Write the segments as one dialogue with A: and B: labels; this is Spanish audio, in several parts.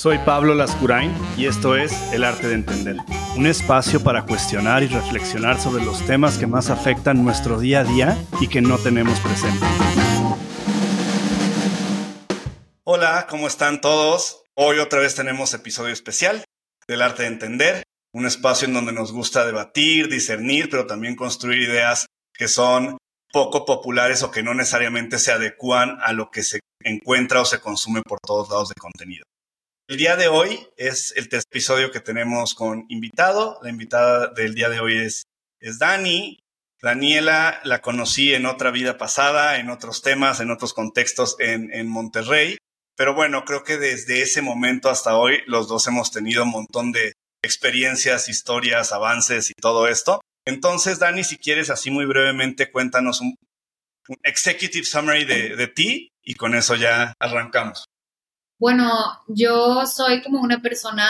A: Soy Pablo Lascurain y esto es El Arte de Entender, un espacio para cuestionar y reflexionar sobre los temas que más afectan nuestro día a día y que no tenemos presente. Hola, ¿cómo están todos? Hoy otra vez tenemos episodio especial del Arte de Entender, un espacio en donde nos gusta debatir, discernir, pero también construir ideas que son poco populares o que no necesariamente se adecuan a lo que se encuentra o se consume por todos lados de contenido. El día de hoy es el episodio que tenemos con invitado. La invitada del día de hoy es, es Dani. Daniela la conocí en otra vida pasada, en otros temas, en otros contextos en, en Monterrey. Pero bueno, creo que desde ese momento hasta hoy los dos hemos tenido un montón de experiencias, historias, avances y todo esto. Entonces, Dani, si quieres así muy brevemente, cuéntanos un, executive summary de, de ti y con eso ya arrancamos.
B: Bueno, yo soy como una persona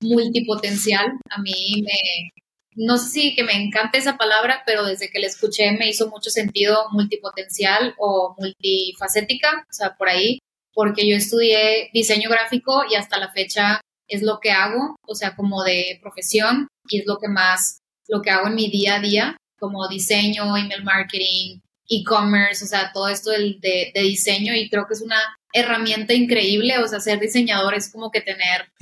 B: multipotencial. A mí me, no sé si que me encanta esa palabra, pero desde que la escuché me hizo mucho sentido multipotencial o multifacética, o sea, por ahí, porque yo estudié diseño gráfico y hasta la fecha es lo que hago, o sea, como de profesión y es lo que más, lo que hago en mi día a día, como diseño, email marketing, e-commerce, o sea, todo esto de, de, diseño y creo que es una herramienta increíble, o sea, ser diseñador es como que tener,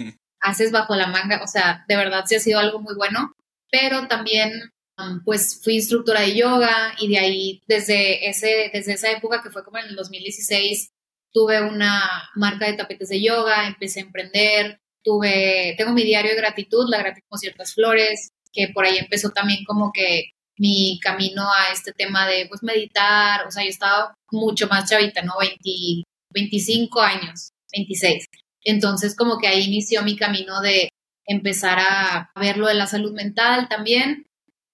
B: haces bajo la manga, o sea, de verdad sí ha sido algo muy bueno, pero también um, pues fui instructora de yoga y de ahí desde, ese, desde esa época que fue como en el 2016 tuve una marca de tapetes de yoga, empecé a emprender, tuve, tengo mi diario de gratitud, la gratitud con ciertas flores, que por ahí empezó también como que mi camino a este tema de pues meditar, o sea, yo estaba mucho más chavita, ¿no? 20, 25 años, 26. Entonces como que ahí inició mi camino de empezar a ver lo de la salud mental también.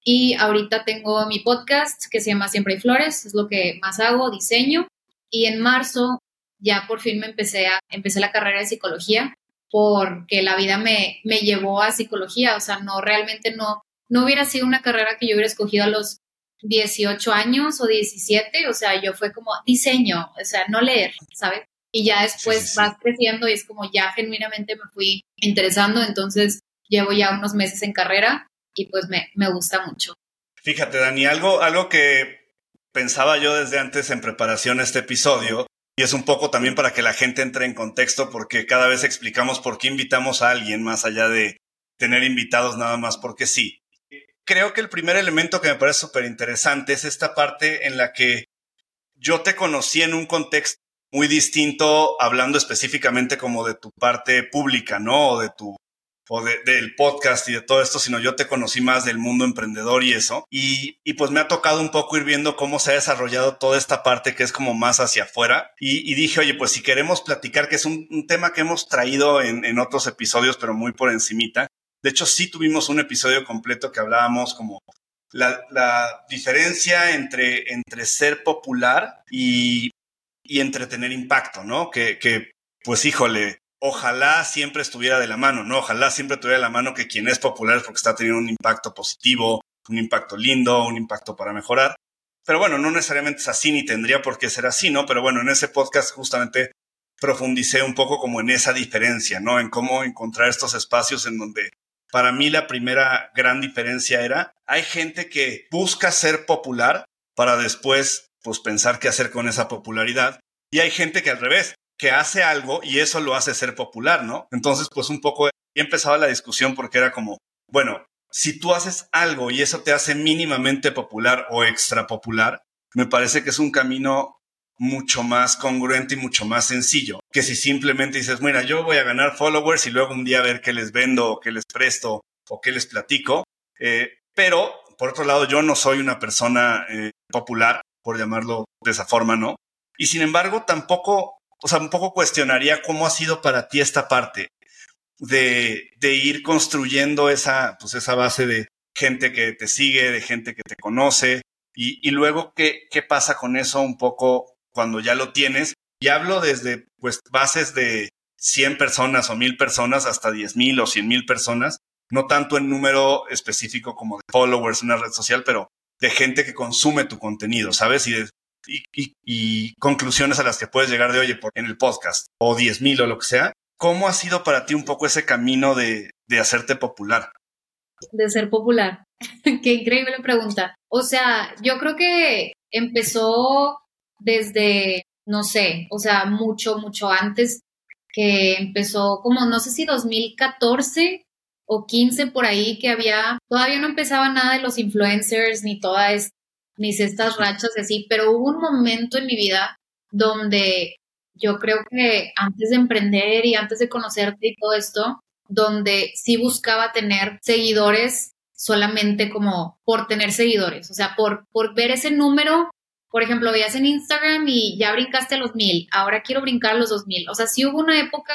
B: Y ahorita tengo mi podcast que se llama Siempre hay Flores, es lo que más hago, diseño. Y en marzo ya por fin me empecé a, empecé la carrera de psicología porque la vida me, me llevó a psicología, o sea, no, realmente no, no hubiera sido una carrera que yo hubiera escogido a los 18 años o 17, o sea, yo fue como diseño, o sea, no leer, ¿sabes? Y ya después vas creciendo y es como ya genuinamente me fui interesando, entonces llevo ya unos meses en carrera y pues me, me gusta mucho.
A: Fíjate, Dani, algo, algo que pensaba yo desde antes en preparación a este episodio, y es un poco también para que la gente entre en contexto, porque cada vez explicamos por qué invitamos a alguien más allá de tener invitados nada más porque sí creo que el primer elemento que me parece súper interesante es esta parte en la que yo te conocí en un contexto muy distinto, hablando específicamente como de tu parte pública, ¿no? O de tu o del podcast y de todo esto, sino yo te conocí más del mundo emprendedor y eso. Y, y, pues me ha tocado un poco ir viendo cómo se ha desarrollado toda esta parte que es como más hacia afuera. Y, dije, oye, pues si queremos platicar, que es un, tema que hemos traído en, en, otros episodios, pero muy por encimita, de hecho, sí tuvimos un episodio completo que hablábamos como la, diferencia entre, entre ser popular y, y entre tener impacto, ¿no? Que, que, pues híjole, ojalá siempre estuviera de la mano, ¿no? Ojalá siempre tuviera de la mano que quien es popular es porque está teniendo un impacto positivo, un impacto lindo, un impacto para mejorar. Pero bueno, no necesariamente es así ni tendría por qué ser así, ¿no? Pero bueno, en ese podcast justamente profundicé un poco como en esa diferencia, ¿no? En cómo encontrar estos espacios en donde para mí la primera gran diferencia era, hay gente que busca ser popular para después pues pensar qué hacer con esa popularidad y hay gente que al revés, que hace algo y eso lo hace ser popular, ¿no? Entonces pues un poco empezaba la discusión porque era como, bueno, si tú haces algo y eso te hace mínimamente popular o extra popular, me parece que es un camino mucho más congruente y mucho más sencillo que si simplemente dices, mira, yo voy a ganar followers y luego un día ver qué les vendo o qué les presto o qué les platico. Eh, pero, por otro lado, yo no soy una persona eh, popular, por llamarlo de esa forma, ¿no? Y sin embargo, tampoco, o sea, un poco cuestionaría cómo ha sido para ti esta parte de, de ir construyendo esa, pues esa base de gente que te sigue, de gente que te conoce, y, y luego qué, qué pasa con eso un poco cuando ya lo tienes. Y hablo desde pues bases de 100 personas o 1000 personas hasta 10.000 o 100.000 personas, no tanto en número específico como de followers en una red social, pero de gente que consume tu contenido, ¿sabes? Y y, conclusiones a las que puedes llegar de, oye, en el podcast o 10 mil o lo que sea. ¿Cómo ha sido para ti un poco ese camino de, de hacerte popular?
B: De ser popular. Qué increíble pregunta. O sea, yo creo que empezó desde, no sé, o sea, mucho, mucho antes que empezó como, no sé si 2014 o 15 por ahí, que había, todavía no empezaba nada de los influencers ni todas, ni estas rachas así, pero hubo un momento en mi vida donde yo creo que antes de emprender y antes de conocerte y todo esto, donde sí buscaba tener seguidores solamente como por tener seguidores, o sea, por, por ver ese número, por ejemplo, veías en Instagram y ya brincaste a los mil, ahora quiero brincar a los dos mil, o sea, sí hubo una época,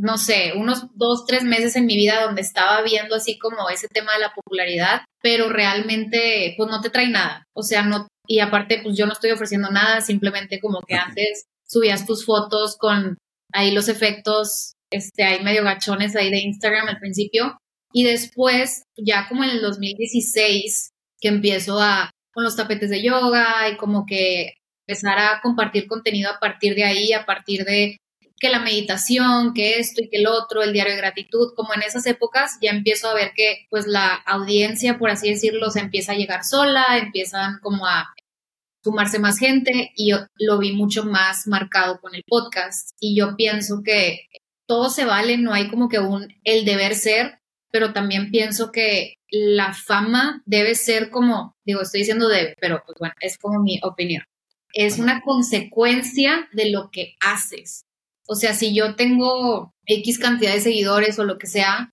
B: no sé, unos dos, tres meses en mi vida donde estaba viendo así como ese tema de la popularidad, pero realmente pues no te trae nada, o sea, no, y aparte pues yo no estoy ofreciendo nada, simplemente como que antes subías tus fotos con ahí los efectos, este, hay medio gachones ahí de Instagram al principio, y después, ya como en el 2016, que empiezo a con los tapetes de yoga y como que empezar a compartir contenido a partir de ahí, a partir de que la meditación, que esto y que el otro, el diario de gratitud, como en esas épocas ya empiezo a ver que pues la audiencia, por así decirlo, se empieza a llegar sola, empiezan como a sumarse más gente y yo lo vi mucho más marcado con el podcast y yo pienso que todo se vale, no hay como que un el deber ser, pero también pienso que la fama debe ser como, digo, estoy diciendo debe, pero pues bueno, es como mi opinión. Es una consecuencia de lo que haces. O sea, si yo tengo X cantidad de seguidores o lo que sea,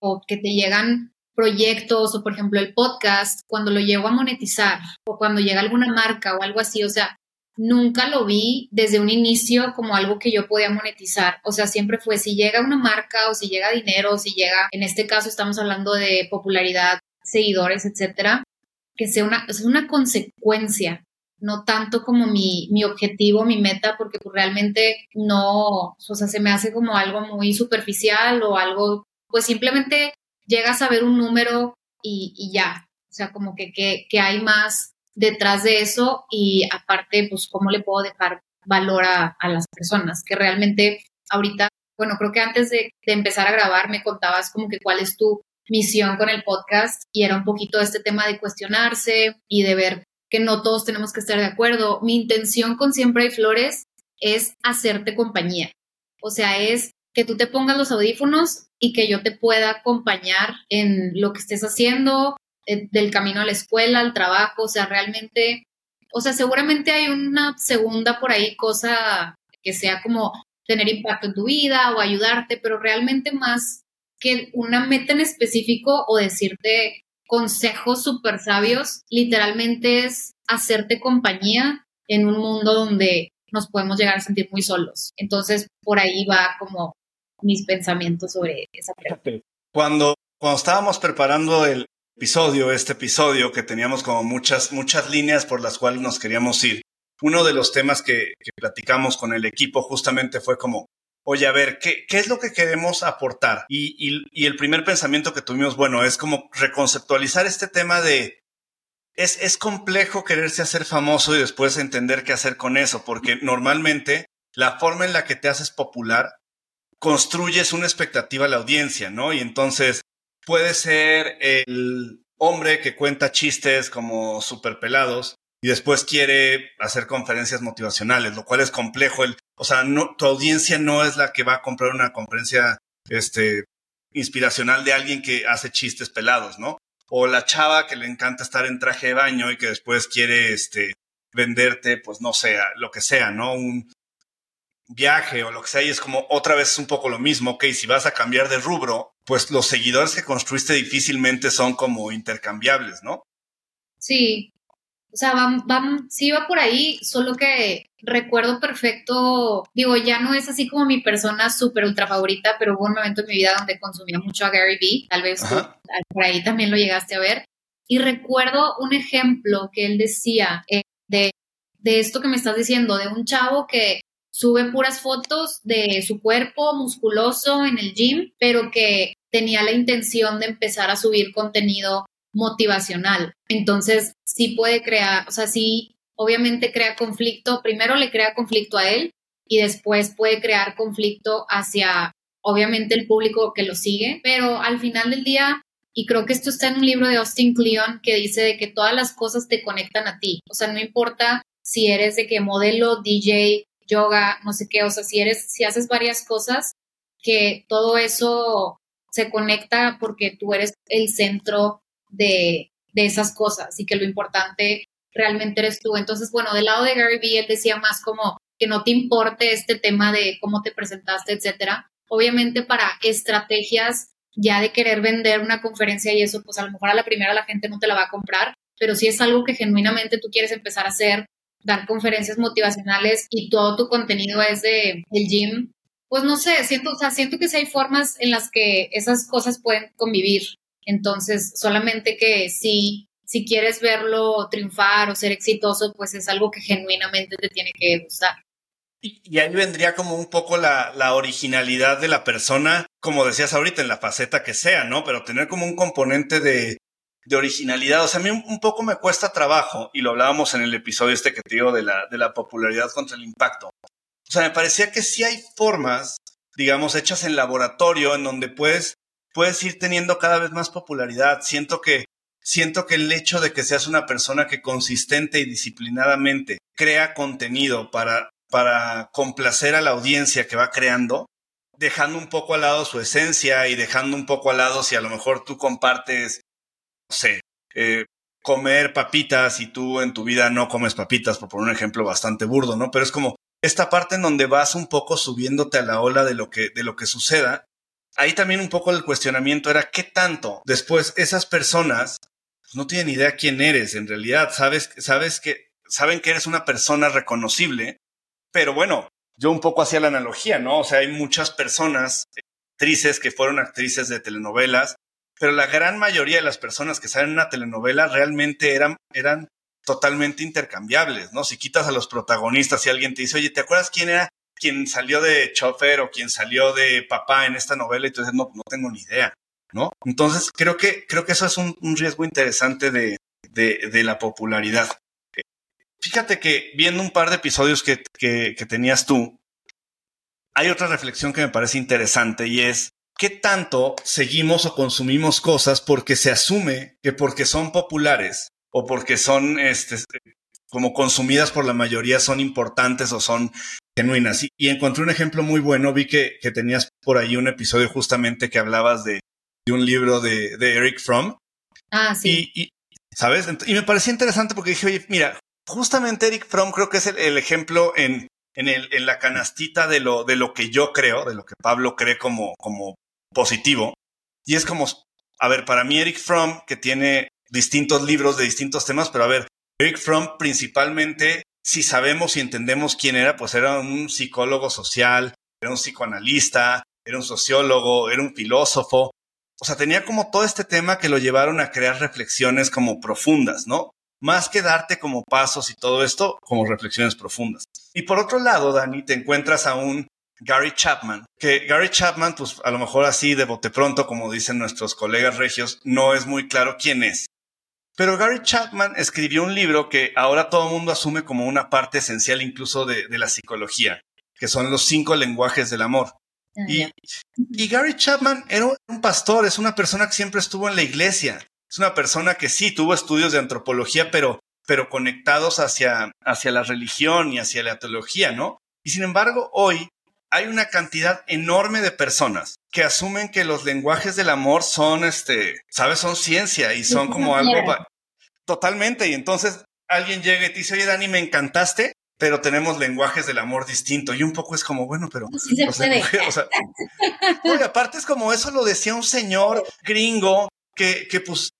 B: o que te llegan proyectos o por ejemplo el podcast, cuando lo llego a monetizar o cuando llega alguna marca o algo así, o sea, nunca lo vi desde un inicio como algo que yo podía monetizar. O sea, siempre fue si llega una marca o si llega dinero, o si llega, en este caso estamos hablando de popularidad, seguidores, etcétera, que sea una, es una consecuencia, no tanto como mi, mi objetivo, mi meta, porque pues realmente no, o sea, se me hace como algo muy superficial o algo, pues simplemente llegas a ver un número y, ya. O sea, como que, que, que hay más detrás de eso y aparte, pues, cómo le puedo dejar valor a, las personas, que realmente ahorita, bueno, creo que antes de, empezar a grabar me contabas como que cuál es tu misión con el podcast y era un poquito este tema de cuestionarse y de ver que no todos tenemos que estar de acuerdo. Mi intención con Siempre hay Flores es hacerte compañía. O sea, es que tú te pongas los audífonos y que yo te pueda acompañar en lo que estés haciendo, eh, del camino a la escuela, al trabajo, o sea, realmente, o sea, seguramente hay una segunda por ahí cosa que sea como tener impacto en tu vida o ayudarte, pero realmente más que una meta en específico o decirte consejos súper sabios, literalmente es hacerte compañía en un mundo donde nos podemos llegar a sentir muy solos. Entonces, por ahí va como mis pensamientos sobre esa pregunta.
A: Cuando, cuando estábamos preparando el, episodio, este episodio, que teníamos como muchas, muchas líneas por las cuales nos queríamos ir. Uno de los temas que, platicamos con el equipo justamente fue como, oye, a ver, ¿qué, qué es lo que queremos aportar? Y, y, el primer pensamiento que tuvimos, bueno, es como reconceptualizar este tema de, es, es complejo quererse hacer famoso y después entender qué hacer con eso, porque normalmente la forma en la que te haces popular construyes una expectativa a la audiencia, ¿no? Y entonces puede ser el hombre que cuenta chistes como super pelados y después quiere hacer conferencias motivacionales, lo cual es complejo. El, o sea, tu audiencia no es la que va a comprar una conferencia este, inspiracional de alguien que hace chistes pelados, ¿no? O la chava que le encanta estar en traje de baño y que después quiere este, venderte, pues no sé, lo que sea, ¿no? Un viaje o lo que sea, y es como otra vez un poco lo mismo, ok, si vas a cambiar de rubro, pues los seguidores que construiste difícilmente son como intercambiables, ¿no?
B: Sí, o sea, van, van, sí va por ahí, solo que recuerdo perfecto, digo, ya no es así como mi persona súper ultra favorita, pero hubo un momento en mi vida donde consumía mucho a Gary Vee, tal vez por ahí también lo llegaste a ver, y recuerdo un ejemplo que él decía eh, de, de esto que me estás diciendo, de un chavo que sube puras fotos de su cuerpo musculoso en el gym, pero que tenía la intención de empezar a subir contenido motivacional. Entonces, sí puede crear, o sea, sí, obviamente crea conflicto, primero le crea conflicto a él y después puede crear conflicto hacia, obviamente, el público que lo sigue, pero al final del día, y creo que esto está en un libro de Austin Kleon que dice de que todas las cosas te conectan a ti, o sea, no importa si eres de que modelo, DJ, yoga, no sé qué, o sea, si eres, si haces varias cosas, que todo eso se conecta porque tú eres el centro de, de esas cosas y que lo importante realmente eres tú. Entonces, bueno, del lado de Gary Vee, él decía más como que no te importe este tema de cómo te presentaste, etcétera. Obviamente para estrategias ya de querer vender una conferencia y eso, pues a lo mejor a la primera la gente no te la va a comprar, pero si es algo que genuinamente tú quieres empezar a hacer, dar conferencias motivacionales y todo tu contenido es de el gym, pues no sé, siento, o sea, siento que sí hay formas en las que esas cosas pueden convivir. Entonces, solamente que si, si quieres verlo triunfar o ser exitoso, pues es algo que genuinamente te tiene que gustar.
A: Y, ahí vendría como un poco la, la, originalidad de la persona, como decías ahorita, en la faceta que sea, ¿no? Pero tener como un componente de, de originalidad. O sea, a mí un, poco me cuesta trabajo, y lo hablábamos en el episodio este que te digo de la, de la popularidad contra el impacto. O sea, me parecía que sí hay formas, digamos, hechas en laboratorio, en donde puedes, puedes ir teniendo cada vez más popularidad. Siento que, siento que el hecho de que seas una persona que consistente y disciplinadamente crea contenido para, para complacer a la audiencia que va creando, dejando un poco al lado su esencia y dejando un poco al lado si a lo mejor tú compartes no sé, eh, comer papitas y tú en tu vida no comes papitas, por poner un ejemplo bastante burdo, ¿no? Pero es como esta parte en donde vas un poco subiéndote a la ola de lo que, de lo que suceda. Ahí también un poco el cuestionamiento era qué tanto después esas personas pues, no tienen idea quién eres en realidad, sabes, sabes que, saben que eres una persona reconocible, pero bueno, yo un poco hacía la analogía, ¿no? O sea, hay muchas personas, actrices que fueron actrices de telenovelas, pero la gran mayoría de las personas que salen en una telenovela realmente eran, eran totalmente intercambiables, ¿no? Si quitas a los protagonistas y alguien te dice, oye, ¿te acuerdas quién era quien salió de chofer o quien salió de papá en esta novela? Y dices, no, no tengo ni idea, ¿no? Entonces, creo que, creo que eso es un, riesgo interesante de, de, la popularidad. Fíjate que viendo un par de episodios que, que, que tenías tú, hay otra reflexión que me parece interesante y es ¿qué tanto seguimos o consumimos cosas porque se asume que porque son populares o porque son este, como consumidas por la mayoría son importantes o son genuinas? Y, encontré un ejemplo muy bueno, vi que, tenías por ahí un episodio justamente que hablabas de, un libro de, Eric Fromm.
B: Ah, sí.
A: Y, ¿Sabes? Y me parecía interesante porque dije, oye, mira, justamente Eric Fromm creo que es el, ejemplo en, en, el, en la canastita de lo, de lo que yo creo, de lo que Pablo cree como, como positivo. Y es como, a ver, para mí Eric Fromm, que tiene distintos libros de distintos temas, pero a ver, Eric Fromm principalmente, si sabemos y entendemos quién era, pues era un psicólogo social, era un psicoanalista, era un sociólogo, era un filósofo. O sea, tenía como todo este tema que lo llevaron a crear reflexiones como profundas, ¿no? Más que darte como pasos y todo esto, como reflexiones profundas. Y por otro lado, Dani, te encuentras a un Gary Chapman, que Gary Chapman, pues a lo mejor así de bote pronto, como dicen nuestros colegas regios, no es muy claro quién es. Pero Gary Chapman escribió un libro que ahora todo el mundo asume como una parte esencial incluso de, la psicología, que son los cinco lenguajes del amor. Ah, y, y, Gary Chapman era un pastor, es una persona que siempre estuvo en la iglesia, es una persona que sí tuvo estudios de antropología, pero, pero conectados hacia, hacia la religión y hacia la teología, ¿no? Y sin embargo, hoy hay una cantidad enorme de personas que asumen que los lenguajes del amor son, este, sabes, son ciencia y son como algo totalmente. Y entonces alguien llega y te dice, oye, Dani, me encantaste, pero tenemos lenguajes del amor distinto. Y un poco es como, bueno, pero.
B: Sí o sea,
A: oye, aparte es como eso lo decía un señor gringo que, que pues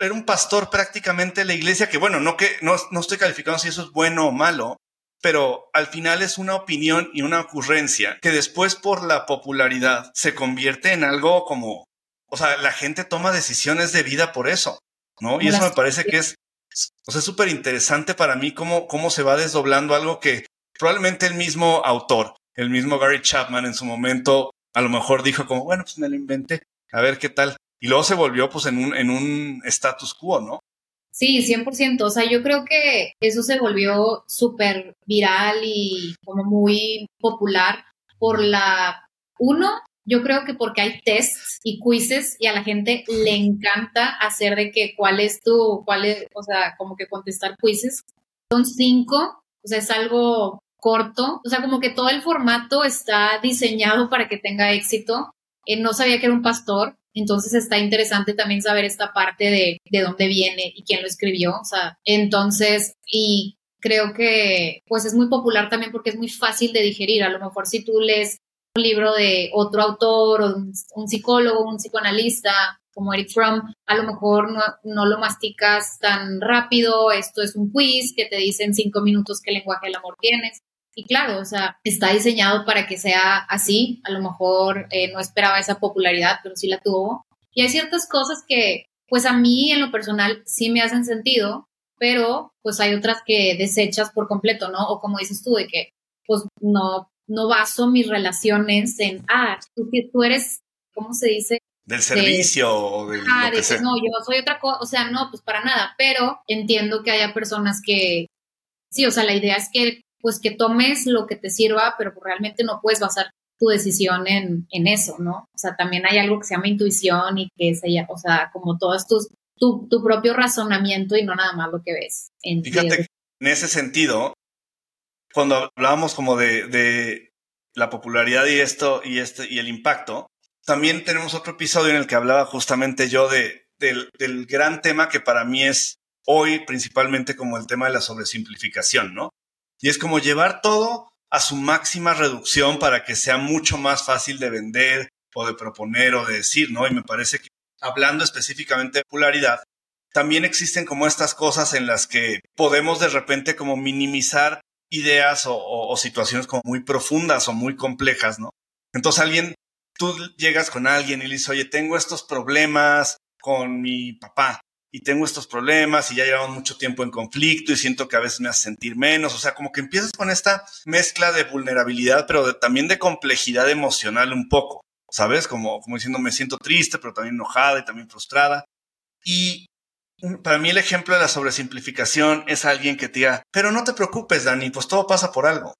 A: era un pastor prácticamente de la iglesia, que bueno, no que no, no estoy calificando si eso es bueno o malo, pero al final es una opinión y una ocurrencia que después por la popularidad se convierte en algo como, o sea, la gente toma decisiones de vida por eso, ¿no? Y eso me parece que es, o sea, súper interesante para mí cómo, cómo se va desdoblando algo que probablemente el mismo autor, el mismo Gary Chapman en su momento, a lo mejor dijo como, bueno, pues me lo inventé, a ver qué tal. Y luego se volvió pues en un, en un status quo, ¿no?
B: Sí, 100%. O sea, yo creo que eso se volvió súper viral y como muy popular por la, uno, yo creo que porque hay tests y quizzes y a la gente le encanta hacer de que cuál es tu, cuál es, o sea, como que contestar quizzes. Son cinco, o sea, es algo corto, o sea, como que todo el formato está diseñado para que tenga éxito. Eh, no sabía que era un pastor, entonces está interesante también saber esta parte de, de dónde viene y quién lo escribió, o sea, entonces, y creo que pues es muy popular también porque es muy fácil de digerir. A lo mejor si tú lees un libro de otro autor o un, psicólogo, un psicoanalista como Eric Fromm, a lo mejor no, no, lo masticas tan rápido. Esto es un quiz que te dice en cinco minutos qué lenguaje del amor tienes. Y claro, o sea, está diseñado para que sea así. A lo mejor eh, no esperaba esa popularidad, pero sí la tuvo. Y hay ciertas cosas que, pues a mí en lo personal sí me hacen sentido, pero pues hay otras que desechas por completo, ¿no? O como dices tú, de que pues no, no baso mis relaciones en, ah, tú, tú eres, ¿cómo se dice?
A: Del servicio o del...
B: Ah, que no, yo soy otra cosa, o sea, no, pues para nada, pero entiendo que haya personas que, sí, o sea, la idea es que pues que tomes lo que te sirva, pero realmente no puedes basar tu decisión en, en, eso, ¿no? O sea, también hay algo que se llama intuición y que se o sea, como todos tus, tu, tu propio razonamiento y no nada más lo que ves.
A: En Fíjate, en ese sentido, cuando hablábamos como de, de, la popularidad y esto y este y el impacto, también tenemos otro episodio en el que hablaba justamente yo de, del, del gran tema que para mí es hoy principalmente como el tema de la sobresimplificación, ¿no? Y es como llevar todo a su máxima reducción para que sea mucho más fácil de vender o de proponer o de decir, ¿no? Y me parece que hablando específicamente de popularidad, también existen como estas cosas en las que podemos de repente como minimizar ideas o, situaciones como muy profundas o muy complejas, ¿no? Entonces alguien, tú llegas con alguien y le dices, oye, tengo estos problemas con mi papá y tengo estos problemas y ya llevamos mucho tiempo en conflicto y siento que a veces me hace sentir menos. O sea, como que empiezas con esta mezcla de vulnerabilidad, pero también de complejidad emocional un poco, ¿sabes? Como, como diciendo, me siento triste, pero también enojada y también frustrada. Y para mí el ejemplo de la sobresimplificación es alguien que te diga, pero no te preocupes, Dani, pues todo pasa por algo.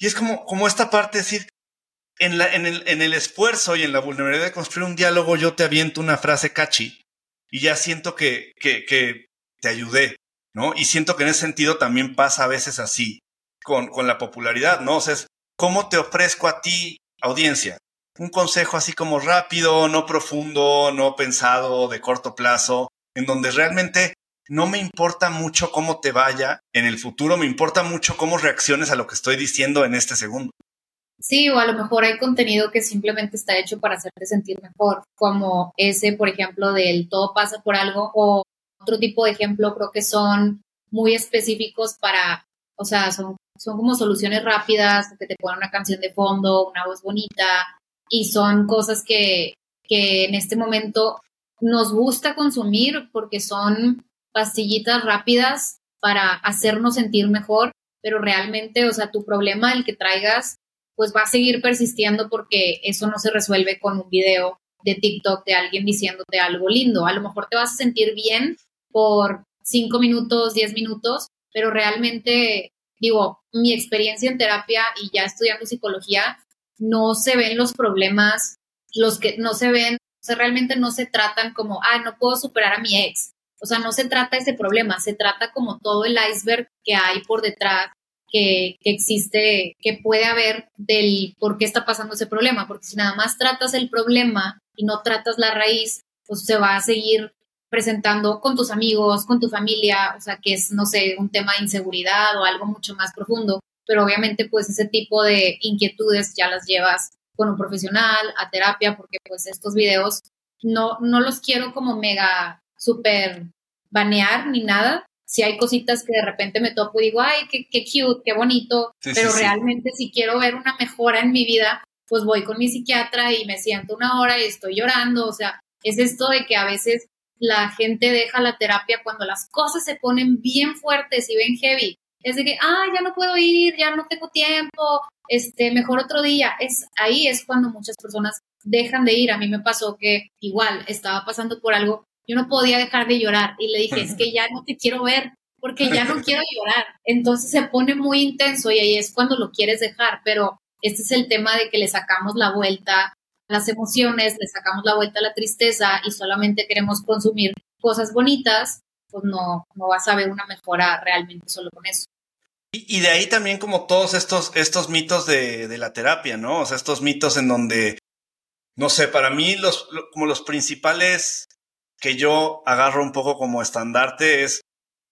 A: Y es como, como esta parte de decir, en, la, en, el, en el esfuerzo y en la vulnerabilidad de construir un diálogo, yo te aviento una frase catchy y ya siento que, que, te ayudé, ¿no? Y siento que en ese sentido también pasa a veces así con, con la popularidad, ¿no? O sea, es, ¿cómo te ofrezco a ti, audiencia? Un consejo así como rápido, no profundo, no pensado, de corto plazo, en donde realmente no me importa mucho cómo te vaya en el futuro, me importa mucho cómo reacciones a lo que estoy diciendo en este segundo.
B: Sí, o a lo mejor hay contenido que simplemente está hecho para hacerte sentir mejor, como ese, por ejemplo, del todo pasa por algo, o otro tipo de ejemplo creo que son muy específicos para, o sea, son, son como soluciones rápidas, que te ponen una canción de fondo, una voz bonita, y son cosas que, que en este momento nos gusta consumir porque son pastillitas rápidas para hacernos sentir mejor, pero realmente, o sea, tu problema, el que traigas, pues va a seguir persistiendo porque eso no se resuelve con un video de TikTok de alguien diciéndote algo lindo. A lo mejor te vas a sentir bien por cinco minutos, diez minutos, pero realmente, digo, mi experiencia en terapia y ya estudiando psicología, no se ven los problemas, los que no se ven, o sea, realmente no se tratan como, ah, no puedo superar a mi ex. O sea, no se trata ese problema, se trata como todo el iceberg que hay por detrás que, existe, que puede haber del por qué está pasando ese problema, porque si nada más tratas el problema y no tratas la raíz, pues se va a seguir presentando con tus amigos, con tu familia, o sea, que es, no sé, un tema de inseguridad o algo mucho más profundo, pero obviamente pues ese tipo de inquietudes ya las llevas con un profesional, a terapia, porque pues estos videos no, no los quiero como mega súper banear ni nada, si hay cositas que de repente me topo y digo, ay, qué, qué cute, qué bonito, pero realmente si quiero ver una mejora en mi vida, pues voy con mi psiquiatra y me siento una hora y estoy llorando, o sea, es esto de que a veces la gente deja la terapia cuando las cosas se ponen bien fuertes y bien heavy. Es de que, ah, ya no puedo ir, ya no tengo tiempo, este, mejor otro día. Es, ahí es cuando muchas personas dejan de ir. A mí me pasó que igual estaba pasando por algo yo no podía dejar de llorar y le dije, es que ya no te quiero ver porque ya no quiero llorar. Entonces se pone muy intenso y ahí es cuando lo quieres dejar, pero este es el tema de que le sacamos la vuelta a las emociones, le sacamos la vuelta a la tristeza y solamente queremos consumir cosas bonitas, pues no, no vas a ver una mejora realmente solo con eso.
A: Y, de ahí también como todos estos, estos mitos de, de, la terapia, ¿no? O sea, estos mitos en donde, no sé, para mí los, como los principales que yo agarro un poco como estandarte es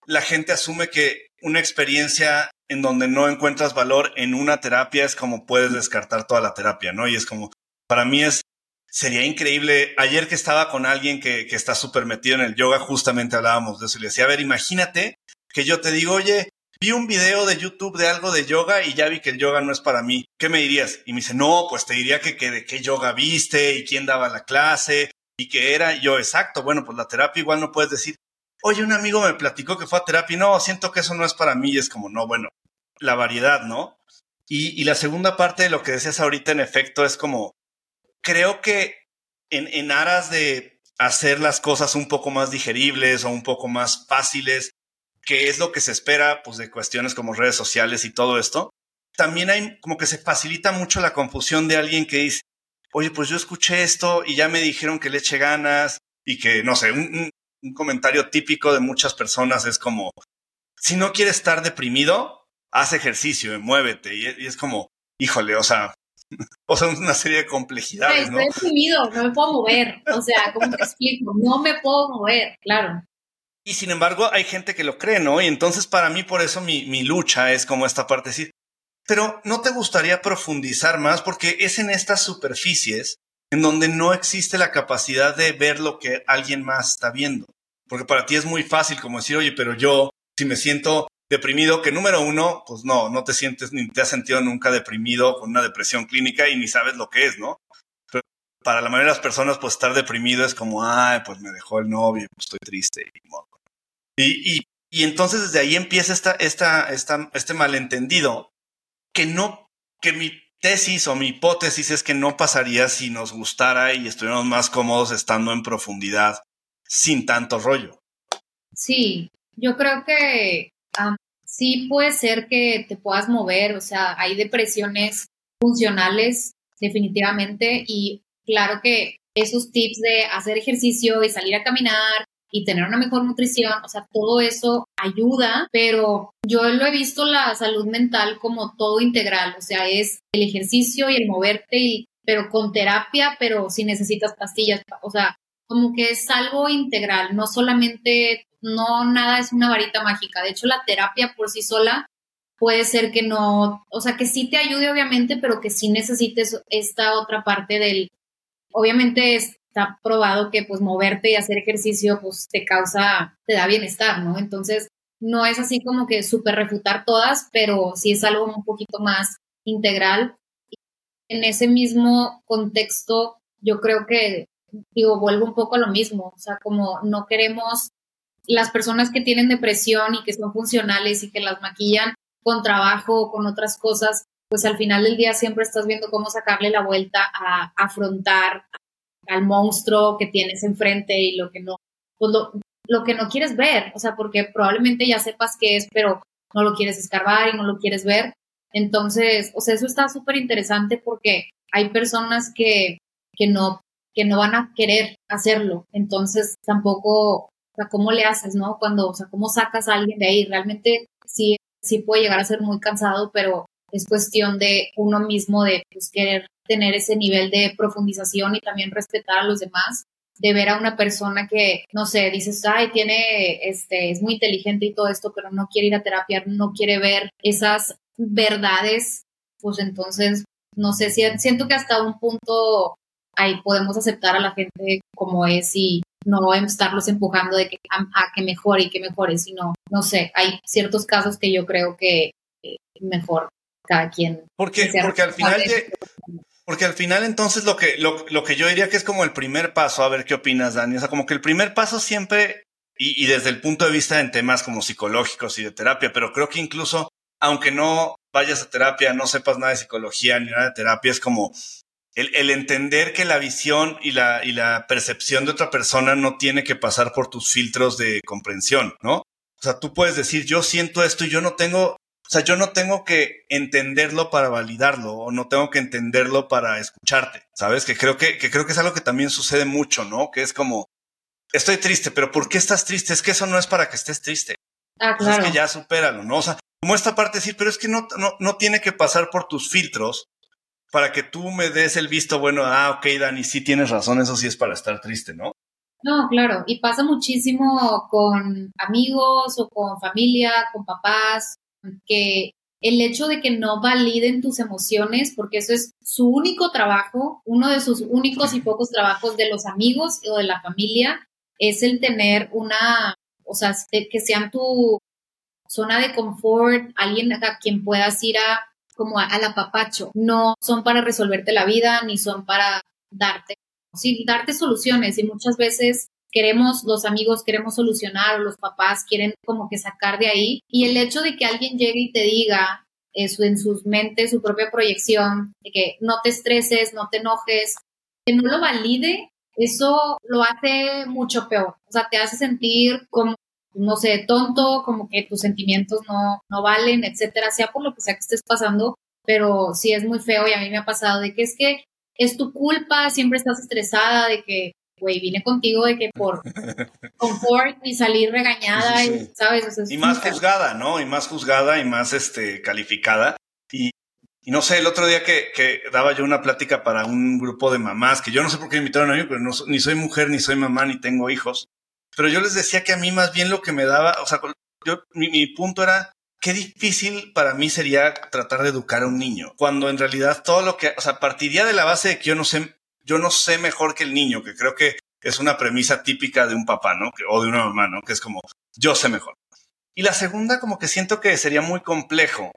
A: la gente asume que una experiencia en donde no encuentras valor en una terapia es como puedes descartar toda la terapia, ¿no? Y es como, para mí es, sería increíble. Ayer que estaba con alguien que, está súper metido en el yoga, justamente hablábamos de eso y le decía, a ver, imagínate que yo te digo, oye, vi un video de YouTube de algo de yoga y ya vi que el yoga no es para mí. ¿Qué me dirías? Y me dice, no, pues te diría que, que de qué yoga viste y quién daba la clase y qué era. yo, exacto, bueno, pues la terapia igual no puedes decir, oye, un amigo me platicó que fue a terapia y no, siento que eso no es para mí. Y es como, no, bueno, la variedad, ¿no? Y, y la segunda parte de lo que decías ahorita, en efecto, es como, creo que en, en aras de hacer las cosas un poco más digeribles o un poco más fáciles, que es lo que se espera pues, de cuestiones como redes sociales y todo esto, también hay como que se facilita mucho la confusión de alguien que dice, oye, pues yo escuché esto y ya me dijeron que le eche ganas y que, no sé, un, un comentario típico de muchas personas es como, si no quieres estar deprimido, haz ejercicio, y muévete. Y, es como, híjole, o sea, o sea, una serie de complejidades,
B: ¿no? Estoy deprimido, no me puedo mover. O sea, ¿cómo te explico? No me puedo mover, claro.
A: Y sin embargo, hay gente que lo cree, ¿no? Y entonces para mí, por eso mi, mi lucha es como esta parte, decir, pero ¿no te gustaría profundizar más? Porque es en estas superficies en donde no existe la capacidad de ver lo que alguien más está viendo. Porque para ti es muy fácil como decir, oye, pero yo, si me siento deprimido, que número uno, pues no, no te sientes ni te has sentido nunca deprimido con una depresión clínica y ni sabes lo que es, ¿no? Pero para la mayoría de las personas, pues estar deprimido es como, ay, pues me dejó el novio, pues estoy triste. Y, y, y entonces desde ahí empieza esta, esta, esta, este malentendido que no, que mi tesis o mi hipótesis es que no pasaría si nos gustara y estuviéramos más cómodos estando en profundidad sin tanto rollo.
B: Sí, yo creo que sí puede ser que te puedas mover, o sea, hay depresiones funcionales definitivamente y claro que esos tips de hacer ejercicio y salir a caminar y tener una mejor nutrición, o sea, todo eso ayuda, pero yo lo he visto la salud mental como todo integral, o sea, es el ejercicio y el moverte, y, pero con terapia, pero si necesitas pastillas, o sea, como que es algo integral, no solamente, no nada es una varita mágica, de hecho la terapia por sí sola puede ser que no, o sea, que sí te ayude obviamente, pero que sí necesites esta otra parte del, obviamente está probado que pues moverte y hacer ejercicio pues te causa, te da bienestar, ¿no? Entonces, no es así como que súper refutar todas, pero sí es algo un poquito más integral. En ese mismo contexto, yo creo que digo, vuelvo un poco a lo mismo, o sea, como no queremos las personas que tienen depresión y que son funcionales y que las maquillan con trabajo o con otras cosas, pues al final del día siempre estás viendo cómo sacarle la vuelta a, afrontar al monstruo que tienes enfrente y lo que no, pues lo, lo que no quieres ver, o sea, porque probablemente ya sepas qué es, pero no lo quieres escarbar y no lo quieres ver. Entonces, o sea, eso está súper interesante porque hay personas que, que no que no van a querer hacerlo. Entonces, tampoco, o sea, ¿cómo le haces, no? Cuando, o sea, ¿cómo sacas a alguien de ahí? Realmente sí, sí puede llegar a ser muy cansado, pero es cuestión de uno mismo de pues, querer tener ese nivel de profundización y también respetar a los demás, de ver a una persona que, no sé, dices, ay, tiene, este, es muy inteligente y todo esto, pero no quiere ir a terapia, no quiere ver esas verdades, pues entonces, no sé, siento que hasta un punto ahí podemos aceptar a la gente como es y no estarlos empujando de que a, que mejore y que mejore, sino, no sé, hay ciertos casos que yo creo que mejor cada quien.
A: Porque, porque al final, porque al final entonces lo que, lo, lo, que yo diría que es como el primer paso, a ver qué opinas, Dani, o sea, como que el primer paso siempre, y, y desde el punto de vista en temas como psicológicos y de terapia, pero creo que incluso, aunque no vayas a terapia, no sepas nada de psicología ni nada de terapia, es como el, entender que la visión y la, y la percepción de otra persona no tiene que pasar por tus filtros de comprensión, ¿no? O sea, tú puedes decir, yo siento esto y yo no tengo, o sea, yo no tengo que entenderlo para validarlo o no tengo que entenderlo para escucharte, ¿sabes? Que creo que, que creo que es algo que también sucede mucho, ¿no? Que es como, estoy triste, pero ¿por qué estás triste? Es que eso no es para que estés triste.
B: Ah, claro.
A: es que ya supéralo, ¿no? O sea, como esta parte decir, pero es que no, no, no tiene que pasar por tus filtros para que tú me des el visto bueno, ah, ok, Dani, sí tienes razón, eso sí es para estar triste, ¿no?
B: No, claro, y pasa muchísimo con amigos o con familia, con papás, que el hecho de que no validen tus emociones, porque eso es su único trabajo, uno de sus únicos y pocos trabajos de los amigos o de la familia, es el tener una, o sea, que sean tu zona de confort, alguien a quien puedas ir a como al apapacho. No son para resolverte la vida ni son para darte, sí, darte soluciones y muchas veces queremos, los amigos queremos solucionar los papás quieren como que sacar de ahí y el hecho de que alguien llegue y te diga eso en sus mentes, su propia proyección, de que no te estreses, no te enojes, que no lo valide, eso lo hace mucho peor. O sea, te hace sentir como, no sé, tonto, como que tus sentimientos no, no valen, etcétera, sea por lo que sea que estés pasando, pero sí es muy feo y a mí me ha pasado de que es que es tu culpa, siempre estás estresada de que, güey, vine contigo de que por confort y salir regañada, Y, ¿sabes?
A: y más juzgada, ¿no? Y más juzgada y más este, calificada. Y, y no sé, el otro día que, que, daba yo una plática para un grupo de mamás, que yo no sé por qué me invitaron a mí, pero no, ni soy mujer, ni soy mamá, ni tengo hijos. Pero yo les decía que a mí más bien lo que me daba, o sea, yo, mi, mi punto era, qué difícil para mí sería tratar de educar a un niño, cuando en realidad todo lo que, o sea, partiría de la base de que yo no sé, yo no sé mejor que el niño, que creo que es una premisa típica de un papá, ¿no? o de una mamá, ¿no? Que es como, yo sé mejor. Y la segunda, como que siento que sería muy complejo,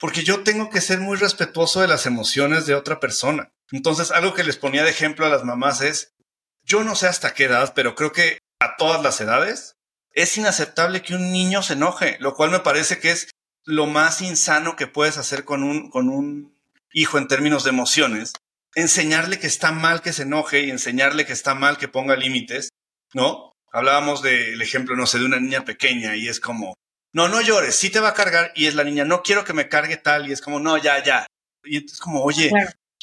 A: porque yo tengo que ser muy respetuoso de las emociones de otra persona. Entonces, algo que les ponía de ejemplo a las mamás es, yo no sé hasta qué edad, pero creo que a todas las edades es inaceptable que un niño se enoje, lo cual me parece que es lo más insano que puedes hacer con un, con un hijo en términos de emociones. Enseñarle que está mal que se enoje y enseñarle que está mal que ponga límites, ¿no? Hablábamos del ejemplo, no sé, de una niña pequeña y es como, no, no llores, sí te va a cargar y es la niña, no quiero que me cargue tal y es como, no, ya, ya. Y es como, oye,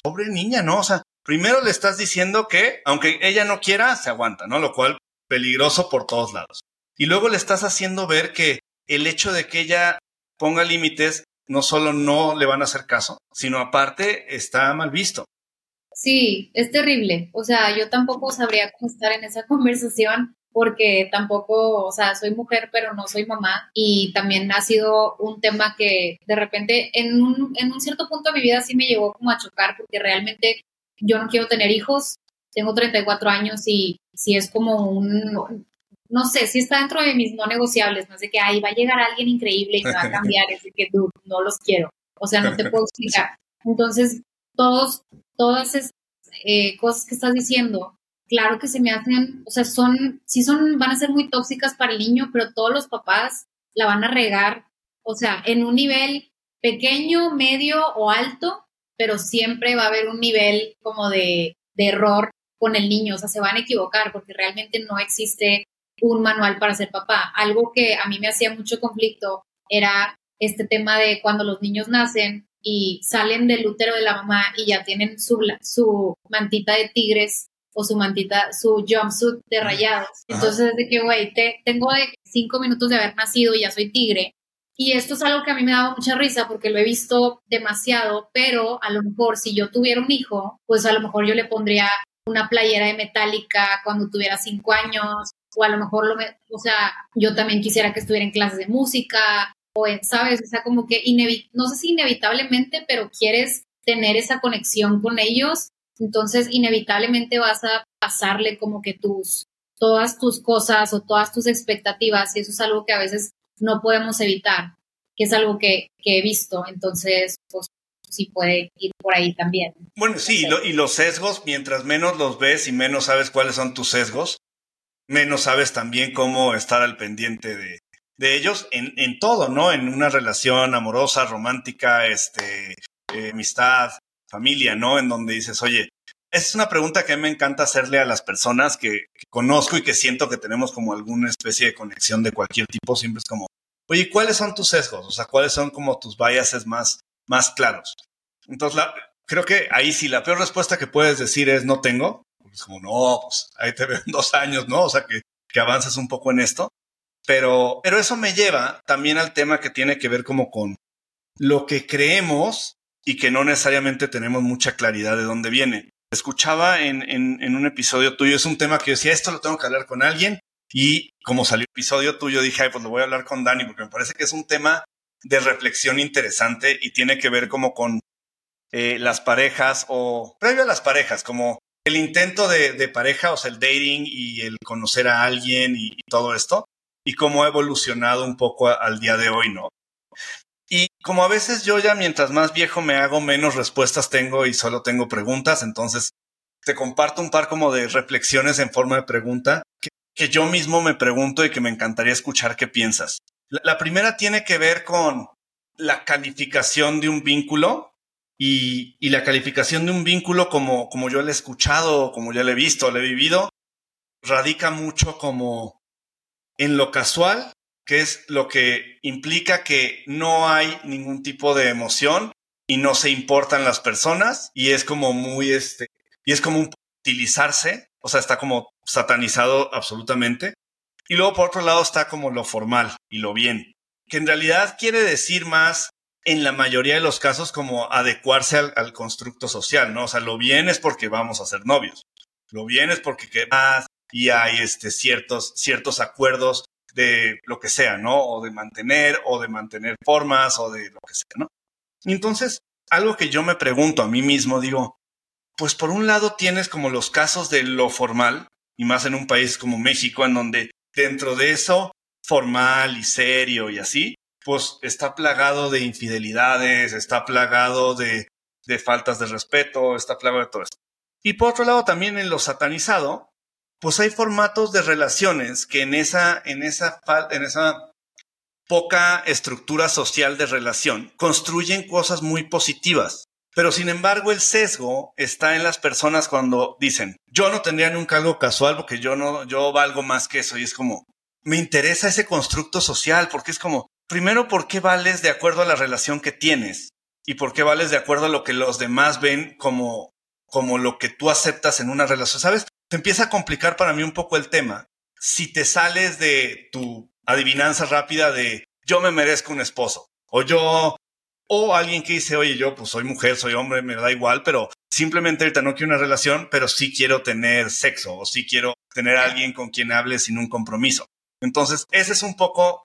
A: pobre niña, ¿no? O sea, primero le estás diciendo que, aunque ella no quiera, se aguanta, ¿no? Lo cual peligroso por todos lados. Y luego le estás haciendo ver que el hecho de que ella ponga límites no solo no le van a hacer caso, sino aparte está mal visto.
B: Sí, es terrible. O sea, yo tampoco sabría cómo estar en esa conversación porque tampoco, o sea, soy mujer, pero no soy mamá. Y también ha sido un tema que de repente en un, en un cierto punto de mi vida sí me llevó como a chocar porque realmente yo no quiero tener hijos. Tengo 34 años y sí es como un, no sé, si está dentro de mis no negociables, no sé que ahí va a llegar alguien increíble y me va a cambiar, es que tú no los quiero. O sea, no te puedo explicar. Entonces, todos, todas esas eh, cosas que estás diciendo, claro que se me hacen, o sea, son, sí son, van a ser muy tóxicas para el niño, pero todos los papás la van a regar, o sea, en un nivel pequeño, medio o alto, pero siempre va a haber un nivel como de, de error con el niño, o sea, se van a equivocar porque realmente no existe un manual para ser papá. Algo que a mí me hacía mucho conflicto era este tema de cuando los niños nacen y salen del útero de la mamá y ya tienen su, su mantita de tigres o su mantita, su jumpsuit de rayados. Entonces, de que, güey, te, tengo de cinco minutos de haber nacido y ya soy tigre. Y esto es algo que a mí me daba mucha risa porque lo he visto demasiado, pero a lo mejor si yo tuviera un hijo, pues a lo mejor yo le pondría una playera de metálica cuando tuviera cinco años, o a lo mejor, lo o sea, yo también quisiera que estuviera en clases de música, o ¿sabes? O sea, como que, no sé si inevitablemente, pero quieres tener esa conexión con ellos, entonces inevitablemente vas a pasarle como que tus, todas tus cosas o todas tus expectativas, y eso es algo que a veces no podemos evitar, que es algo que, he visto, entonces, pues sí puede ir por ahí también.
A: Bueno, sí, y los sesgos, mientras menos los ves y menos sabes cuáles son tus sesgos, menos sabes también cómo estar al pendiente de, de ellos en, en, todo, ¿no? En una relación amorosa, romántica, este, eh, amistad, familia, ¿no? En donde dices, oye, es una pregunta que a mí me encanta hacerle a las personas que, conozco y que siento que tenemos como alguna especie de conexión de cualquier tipo. Siempre es como, oye, ¿cuáles son tus sesgos? O sea, ¿cuáles son como tus biases más, más claros? Entonces, creo que ahí sí la peor respuesta que puedes decir es no tengo. Es como, no, pues ahí te ven dos años, ¿no? O sea, que, que avanzas un poco en esto. Pero, pero eso me lleva también al tema que tiene que ver como con lo que creemos y que no necesariamente tenemos mucha claridad de dónde viene. Escuchaba en, en, un episodio tuyo, es un tema que yo decía, esto lo tengo que hablar con alguien. Y como salió el episodio tuyo, dije, Ay, pues lo voy a hablar con Dani, porque me parece que es un tema de reflexión interesante y tiene que ver como con eh, las parejas o previo a las parejas, como el intento de, pareja, o sea, el dating y el conocer a alguien y todo esto y cómo ha evolucionado un poco al día de hoy, ¿no? Y como a veces yo ya mientras más viejo me hago, menos respuestas tengo y solo tengo preguntas, entonces te comparto un par como de reflexiones en forma de pregunta que, yo mismo me pregunto y que me encantaría escuchar qué piensas. La, primera tiene que ver con la calificación de un vínculo y, la calificación de un vínculo como, como yo le he escuchado, como ya le he visto, le he vivido, radica mucho como en lo casual, que es lo que implica que no hay ningún tipo de emoción y no se importan las personas y es como muy este y es como utilizarse, o sea, está como satanizado absolutamente. Y luego por otro lado está como lo formal y lo bien, que en realidad quiere decir más en la mayoría de los casos como adecuarse al, al constructo social, ¿no? O sea, lo bien es porque vamos a ser novios. Lo bien es porque ¿qué más? Y hay este, ciertos, ciertos acuerdos de lo que sea, ¿no? O de mantener, o de mantener formas, o de lo que sea, ¿no? Entonces, algo que yo me pregunto a mí mismo, digo, pues por un lado tienes como los casos de lo formal, y más en un país como México, en donde dentro de eso, formal y serio y así, pues está plagado de infidelidades, está plagado de, de faltas de respeto, está plagado de todo esto. Y por otro lado, también en lo satanizado, pues hay formatos de relaciones que en esa, en esa, en esa poca estructura social de relación construyen cosas muy positivas. Pero sin embargo, el sesgo está en las personas cuando dicen, yo no tendría nunca algo casual porque yo no, yo valgo más que eso. Y es como, me interesa ese constructo social porque es como, primero, ¿por qué vales de acuerdo a la relación que tienes? Y por qué vales de acuerdo a lo que los demás ven como, como lo que tú aceptas en una relación. ¿Sabes? Se empieza a complicar para mí un poco el tema. Si te sales de tu adivinanza rápida de yo me merezco un esposo o yo o alguien que dice, oye, yo pues soy mujer, soy hombre, me da igual, pero simplemente ahorita no quiero una relación, pero sí quiero tener sexo o sí quiero tener a alguien con quien hable sin un compromiso. Entonces, esa es un poco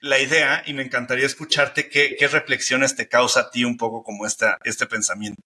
A: la idea y me encantaría escucharte qué, qué reflexiones te causa a ti un poco como esta, este pensamiento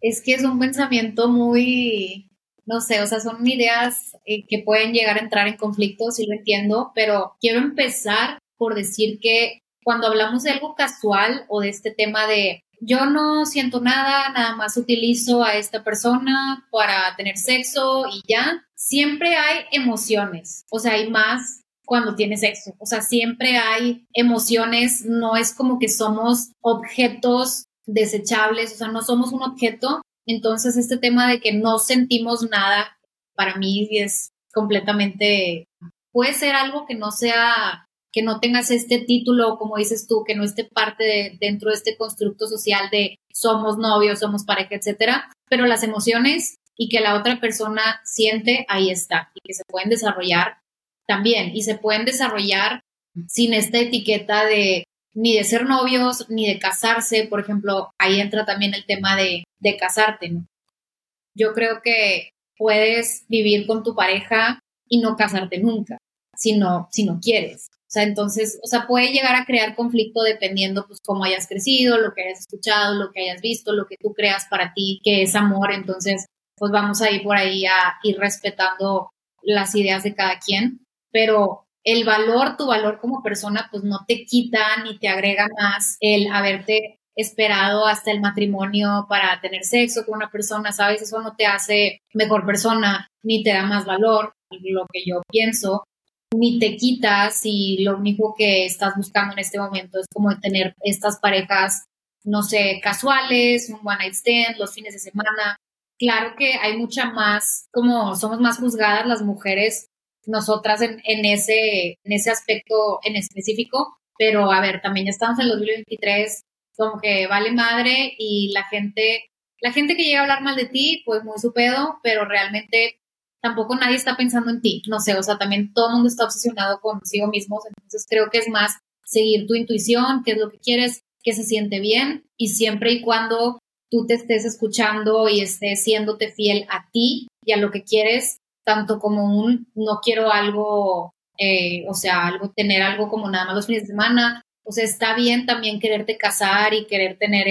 B: es que es un pensamiento muy, no sé, o sea, son ideas eh, que pueden llegar a entrar en conflicto, sí lo entiendo, pero quiero empezar por decir que cuando hablamos de algo casual o de este tema de yo no siento nada, nada más utilizo a esta persona para tener sexo y ya, siempre hay emociones, o sea, hay más cuando tienes sexo, o sea, siempre hay emociones, no es como que somos objetos desechables, o sea, no somos un objeto. Entonces, este tema de que no sentimos nada, para mí es completamente, puede ser algo que no sea, que no tengas este título, como dices tú, que no esté parte de, dentro de este constructo social de somos novios, somos pareja, etcétera, pero las emociones y que la otra persona siente, ahí está, y que se pueden desarrollar también, y se pueden desarrollar sin esta etiqueta de ni de ser novios, ni de casarse. Por ejemplo, ahí entra también el tema de, de casarte. Yo creo que puedes vivir con tu pareja y no casarte nunca, si no, si no quieres. O sea, entonces, o sea, puede llegar a crear conflicto dependiendo, pues, cómo hayas crecido, lo que hayas escuchado, lo que hayas visto, lo que tú creas para ti que es amor. Entonces, pues vamos a ir por ahí a ir respetando las ideas de cada quien. Pero el valor, tu valor como persona, pues no te quita ni te agrega más el haberte esperado hasta el matrimonio para tener sexo con una persona, ¿sabes? Eso no te hace mejor persona, ni te da más valor, lo que yo pienso, ni te quita si lo único que estás buscando en este momento es como tener estas parejas no sé, casuales, un one night stand, los fines de semana. Claro que hay mucha más, como somos más juzgadas las mujeres, nosotras en, ese, en ese aspecto en específico, pero a ver, también ya estamos en el 2023, como que vale madre y la gente, la gente que llega a hablar mal de ti, pues muy su pedo, pero realmente tampoco nadie está pensando en ti, no sé, o sea, también todo el mundo está obsesionado consigo mismos, entonces creo que es más seguir tu intuición, qué es lo que quieres, que se siente bien y siempre y cuando tú te estés escuchando y estés siéndote fiel a ti y a lo que quieres, tanto como un no quiero algo, eh, o sea, algo, tener algo como nada más los fines de semana, o sea, está bien también quererte casar y querer tener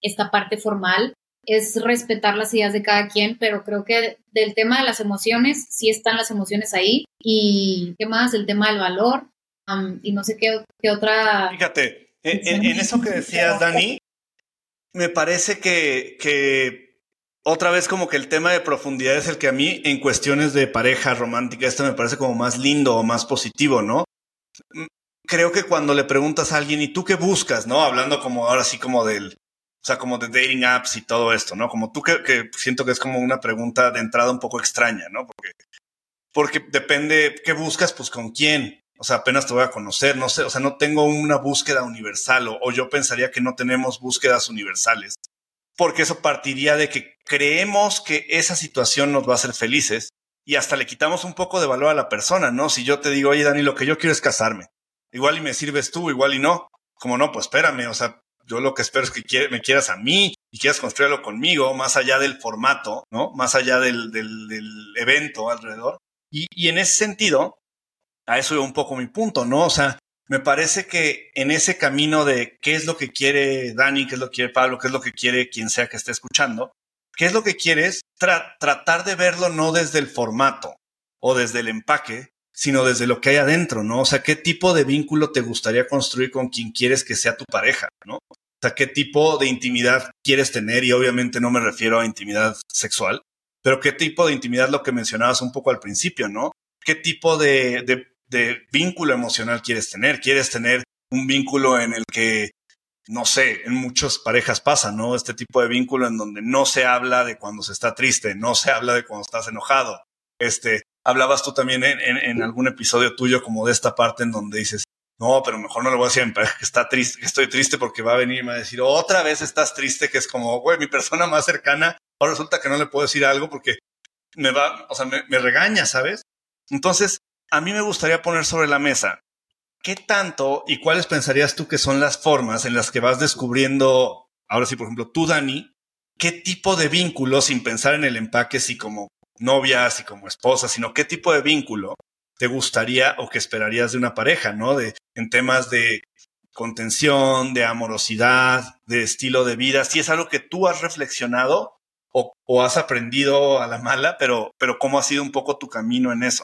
B: esta parte formal, es respetar las ideas de cada quien, pero creo que del tema de las emociones, sí están las emociones ahí. Y qué más, el tema del valor, y no sé qué, qué otra...
A: Fíjate, en, eso que decías, Dani, me parece que, que otra vez como que el tema de profundidad es el que a mí en cuestiones de pareja romántica, esto me parece como más lindo o más positivo, ¿no? Creo que cuando le preguntas a alguien, ¿y tú qué buscas? ¿No? Hablando como ahora sí como del, o sea, como de dating apps y todo esto, ¿no? Como tú que, siento que es como una pregunta de entrada un poco extraña, ¿no? Porque, porque depende qué buscas, pues con quién. O sea, apenas te voy a conocer, no sé, o sea, no tengo una búsqueda universal o yo pensaría que no tenemos búsquedas universales. Porque eso partiría de que creemos que esa situación nos va a hacer felices y hasta le quitamos un poco de valor a la persona, ¿no? Si yo te digo, oye, Dani, lo que yo quiero es casarme. Igual y me sirves tú, igual y no. Como no, pues espérame, o sea, yo lo que espero es que me quieras a mí y quieras construirlo conmigo, más allá del formato, ¿no? Más allá del, evento alrededor. Y, y, en ese sentido, a eso un poco mi punto, ¿no? O sea, me parece que en ese camino de qué es lo que quiere Dani, qué es lo que quiere Pablo, qué es lo que quiere quien sea que esté escuchando, qué es lo que quieres, tratar de verlo no desde el formato o desde el empaque, sino desde lo que hay adentro, ¿no? O sea, qué tipo de vínculo te gustaría construir con quien quieres que sea tu pareja, ¿no? O sea, qué tipo de intimidad quieres tener y obviamente no me refiero a intimidad sexual, pero qué tipo de intimidad lo que mencionabas un poco al principio, ¿no? ¿Qué tipo de, de, de vínculo emocional quieres tener? ¿Quieres tener un vínculo en el que, no sé, en muchas parejas pasa, ¿no? Este tipo de vínculo en donde no se habla de cuando se está triste, no se habla de cuando estás enojado, este, hablabas tú también en, algún episodio tuyo como de esta parte en donde dices, no, pero mejor no le voy a decir a mi pareja que está triste, que estoy triste porque va a venir y me va a decir, otra vez estás triste, que es como, güey, mi persona más cercana, ahora resulta que no le puedo decir algo porque me va, o sea, me regaña, ¿sabes? Entonces, a mí me gustaría poner sobre la mesa qué tanto y cuáles pensarías tú que son las formas en las que vas descubriendo, ahora sí, por ejemplo, tú, Dani, qué tipo de vínculo, sin pensar en el empaque, si como novias y como esposas, sino qué tipo de vínculo te gustaría o que esperarías de una pareja, ¿no? De, en temas de contención, de amorosidad, de estilo de vida, si es algo que tú has reflexionado o, o, has aprendido a la mala, pero, pero cómo ha sido un poco tu camino en eso.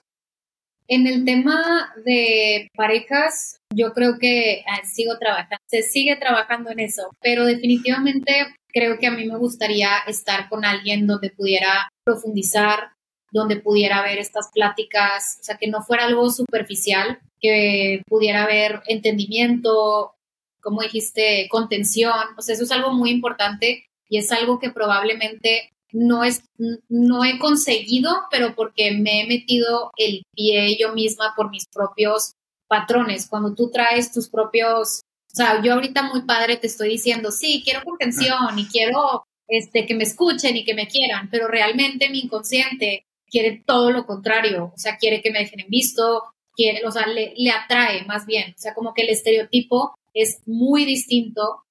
B: En el tema de parejas, yo creo que ah, sigo trabajando, se sigue trabajando en eso, pero definitivamente creo que a mí me gustaría estar con alguien donde pudiera profundizar, donde pudiera haber estas pláticas, o sea, que no fuera algo superficial, que pudiera haber entendimiento, como dijiste, contención, o sea, eso es algo muy importante y es algo que probablemente no, es, no he conseguido, pero porque me he metido el pie yo misma por mis propios patrones. Cuando tú traes tus propios o sea, yo ahorita muy padre te estoy diciendo, sí, quiero contención y quiero este, que me escuchen y que me quieran, pero realmente mi inconsciente quiere todo lo contrario, o sea, quiere que me dejen en visto, quiere, o sea, le, le atrae más bien, o sea, como que el estereotipo es muy distinto,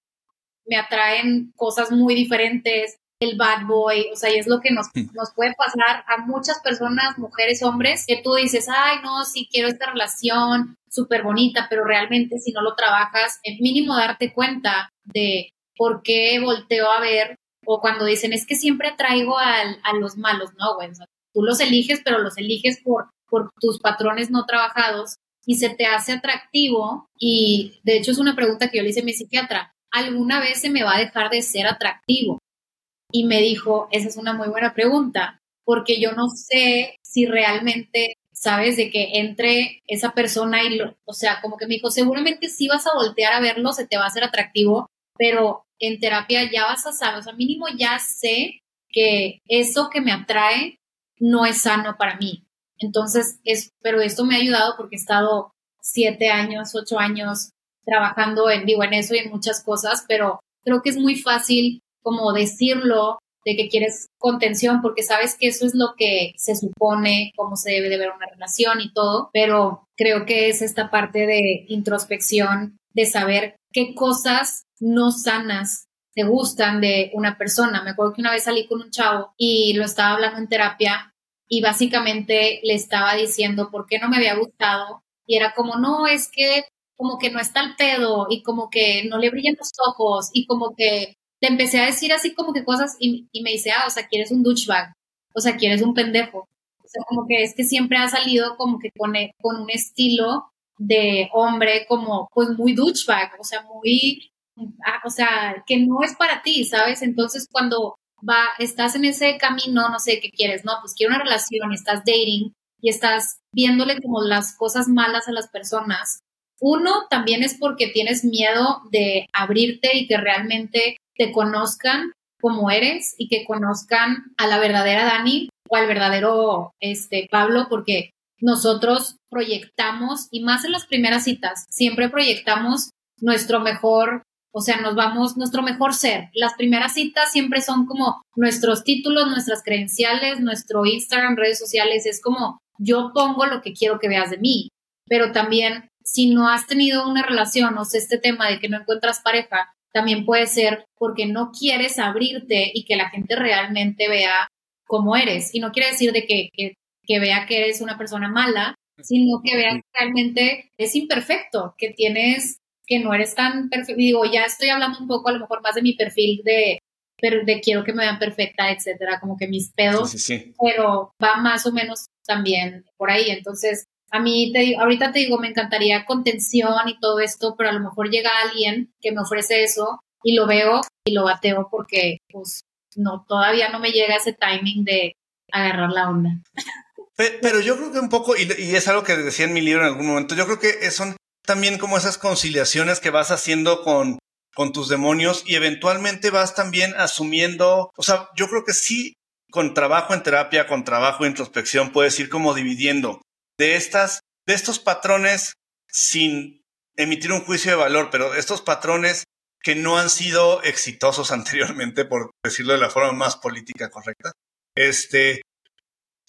B: me atraen cosas muy diferentes, el bad boy, o sea, y es lo que nos, nos puede pasar a muchas personas, mujeres, hombres, que tú dices, ay, no, sí quiero esta relación súper bonita, pero realmente si no lo trabajas, es mínimo darte cuenta de por qué volteo a ver, o cuando dicen, es que siempre atraigo a los malos, no, güey, tú los eliges, pero los eliges por, por tus patrones no trabajados y se te hace atractivo, y de hecho es una pregunta que yo le hice a mi psiquiatra, ¿alguna vez se me va a dejar de ser atractivo? Y me dijo, esa es una muy buena pregunta, porque yo no sé si realmente sabes de que entre esa persona y lo, o sea, como que me dijo, seguramente sí vas a voltear a verlo, se te va a hacer atractivo, pero en terapia ya vas a saber, o sea, mínimo ya sé que eso que me atrae no es sano para mí. Entonces, es, pero esto me ha ayudado porque he estado siete años, ocho años trabajando en vivo en eso y en muchas cosas, pero creo que es muy fácil como decirlo de que quieres contención porque sabes que eso es lo que se supone, cómo se debe de ver una relación y todo, pero creo que es esta parte de introspección, de saber qué cosas no sanas te gustan de una persona. Me acuerdo que una vez salí con un chavo y lo estaba hablando en terapia y básicamente le estaba diciendo por qué no me había gustado y era como, no, es que como que no está el pedo y como que no le brillan los ojos y como que le empecé a decir así como que cosas y, me dice, ah, o sea, quieres un douchebag, o sea, quieres un pendejo. O sea, como que es que siempre ha salido como que con, con un estilo de hombre como pues muy douchebag, o sea, muy, ah, o sea, que no es para ti, ¿sabes? Entonces cuando va, estás en ese camino, no sé qué quieres, no, pues quiero una relación, estás dating y estás viéndole como las cosas malas a las personas. Uno también es porque tienes miedo de abrirte y que realmente te conozcan como eres y que conozcan a la verdadera Dani o al verdadero este, Pablo, porque nosotros proyectamos, y más en las primeras citas, siempre proyectamos nuestro mejor, o sea, nos vamos, nuestro mejor ser. Las primeras citas siempre son como nuestros títulos, nuestras credenciales, nuestro Instagram, redes sociales, es como yo pongo lo que quiero que veas de mí, pero también si no has tenido una relación, o sea, este tema de que no encuentras pareja, también puede ser porque no quieres abrirte y que la gente realmente vea cómo eres. Y no quiere decir de que, que, vea que eres una persona mala, sino que vea que realmente es imperfecto, que tienes, que no eres tan perfecto. Digo, ya estoy hablando un poco a lo mejor más de mi perfil de, de quiero que me vean perfecta, etcétera, como que mis pedos, pero va más o menos también por ahí. Entonces, a mí, te, ahorita te digo, me encantaría contención y todo esto, pero a lo mejor llega alguien que me ofrece eso y lo veo y lo bateo porque, pues, no, todavía no me llega ese timing de agarrar la onda.
A: Pero yo creo que un poco, y, es algo que decía en mi libro en algún momento, yo creo que son también como esas conciliaciones que vas haciendo con, con tus demonios y eventualmente vas también asumiendo, o sea, yo creo que sí, con trabajo en terapia, con trabajo en introspección, puedes ir como dividiendo de estas, de estos patrones sin emitir un juicio de valor, pero estos patrones que no han sido exitosos anteriormente, por decirlo de la forma más política correcta. Este,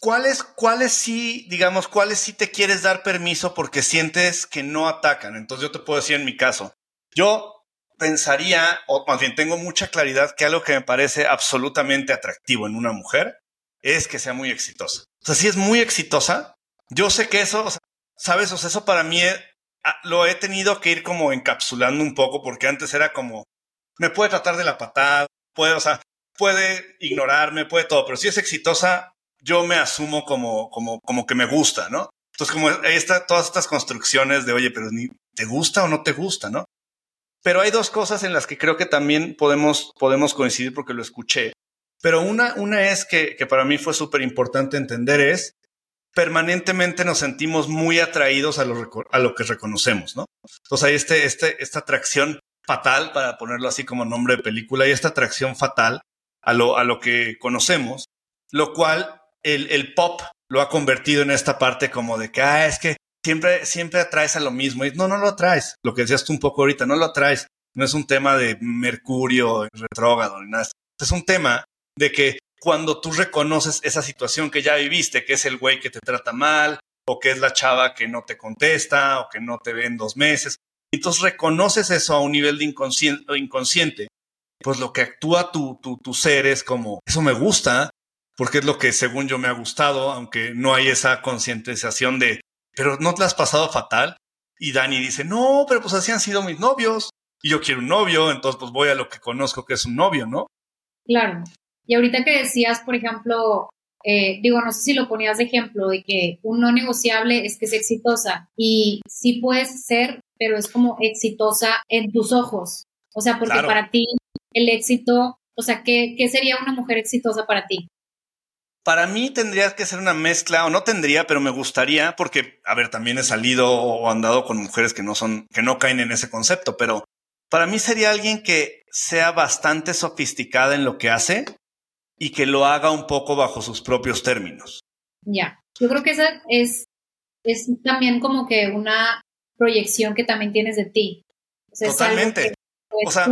A: ¿cuáles, cuáles sí, digamos, cuáles sí te quieres dar permiso porque sientes que no atacan? Entonces yo te puedo decir en mi caso, yo pensaría, o más bien tengo mucha claridad que algo que me parece absolutamente atractivo en una mujer es que sea muy exitosa. O sea, si es muy exitosa, yo sé que eso, ¿sabes? O sea, eso para mí ah, lo he tenido que ir como encapsulando un poco porque antes era como, me puede tratar de la patada, puede, o sea, puede ignorarme, puede todo, pero si es exitosa, yo me asumo como, como, como que me gusta, ¿no? Entonces, como está todas estas construcciones de, oye, pero ni te gusta o no te gusta, ¿no? Pero hay dos cosas en las que creo que también podemos, podemos coincidir porque lo escuché. Pero una, una es que, que para mí fue súper importante entender es permanentemente nos sentimos muy atraídos a lo, que reconocemos, ¿no? Entonces hay este, este, esta atracción fatal, para ponerlo así como nombre de película, y esta atracción fatal a lo, que conocemos, lo cual el, pop lo ha convertido en esta parte como de que, ah, que siempre, siempre atraes a lo mismo. Y no, no lo atraes. Lo que decías tú un poco ahorita, no lo atraes. No es un tema de Mercurio retrógrado ni nada. Es un tema de que cuando tú reconoces esa situación que ya viviste, que es el güey que te trata mal, o que es la chava que no te contesta, o que no te ve en dos meses. Entonces reconoces eso a un nivel de inconsciente, pues lo que actúa tu, tu, tu ser es como, eso me gusta, porque es lo que según yo me ha gustado, aunque no hay esa concientización de, pero no te has pasado fatal. Y Dani dice, no, pero pues así han sido mis novios. Y yo quiero un novio, entonces pues voy a lo que conozco que es un novio, ¿no?
B: Claro. Y ahorita que decías, por ejemplo, eh, digo, no sé si lo ponías de ejemplo, de que un no negociable es que es exitosa. Y sí puedes ser, pero es como exitosa en tus ojos. O sea, porque para ti el éxito, o sea, ¿qué, ¿qué sería una mujer exitosa para ti?
A: Para mí tendría que ser una mezcla, o no tendría, pero me gustaría, porque, a ver, también he salido o andado con mujeres que no son, que no caen en ese concepto, pero para mí sería alguien que sea bastante sofisticada en lo que hace y que lo haga un poco bajo sus propios términos.
B: Ya, yo creo que esa es, es también como que una proyección que también tienes de ti.
A: Totalmente. o sea,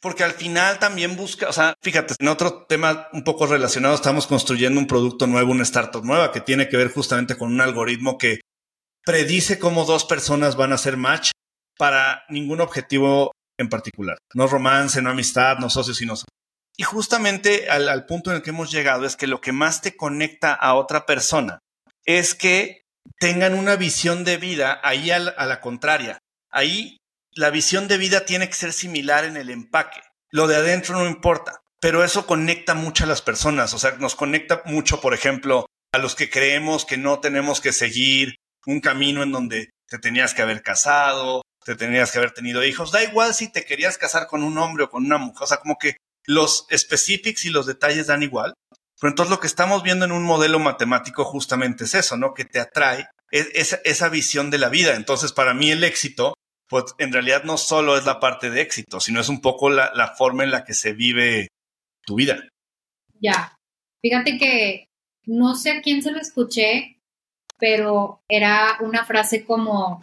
A: porque al final también busca, o sea, fíjate, en otro tema un poco relacionado, estamos construyendo un producto nuevo, una startup nueva que tiene que ver justamente con un algoritmo que predice cómo dos personas van a hacer match para ningún objetivo en particular. No romance, no amistad, no socios, sino... Y justamente al, punto en el que hemos llegado es que lo que más te conecta a otra persona es que tengan una visión de vida ahí a la contraria. Ahí la visión de vida tiene que ser similar en el empaque. Lo de adentro no importa, pero eso conecta mucho a las personas. O sea, nos conecta mucho, por ejemplo, a los que creemos que no tenemos que seguir un camino en donde te tenías que haber casado, te tenías que haber tenido hijos. Da igual si te querías casar con un hombre o con una mujer. O sea, como que los specifics y los detalles dan igual. Pero entonces lo que estamos viendo en un modelo matemático justamente es eso, ¿no? Que te atrae esa, esa visión de la vida. Entonces, para mí el éxito pues en realidad no solo es la parte de éxito, sino es un poco la, forma en la que se vive tu vida.
B: Ya, fíjate que no sé a quién se lo escuché, pero era una frase como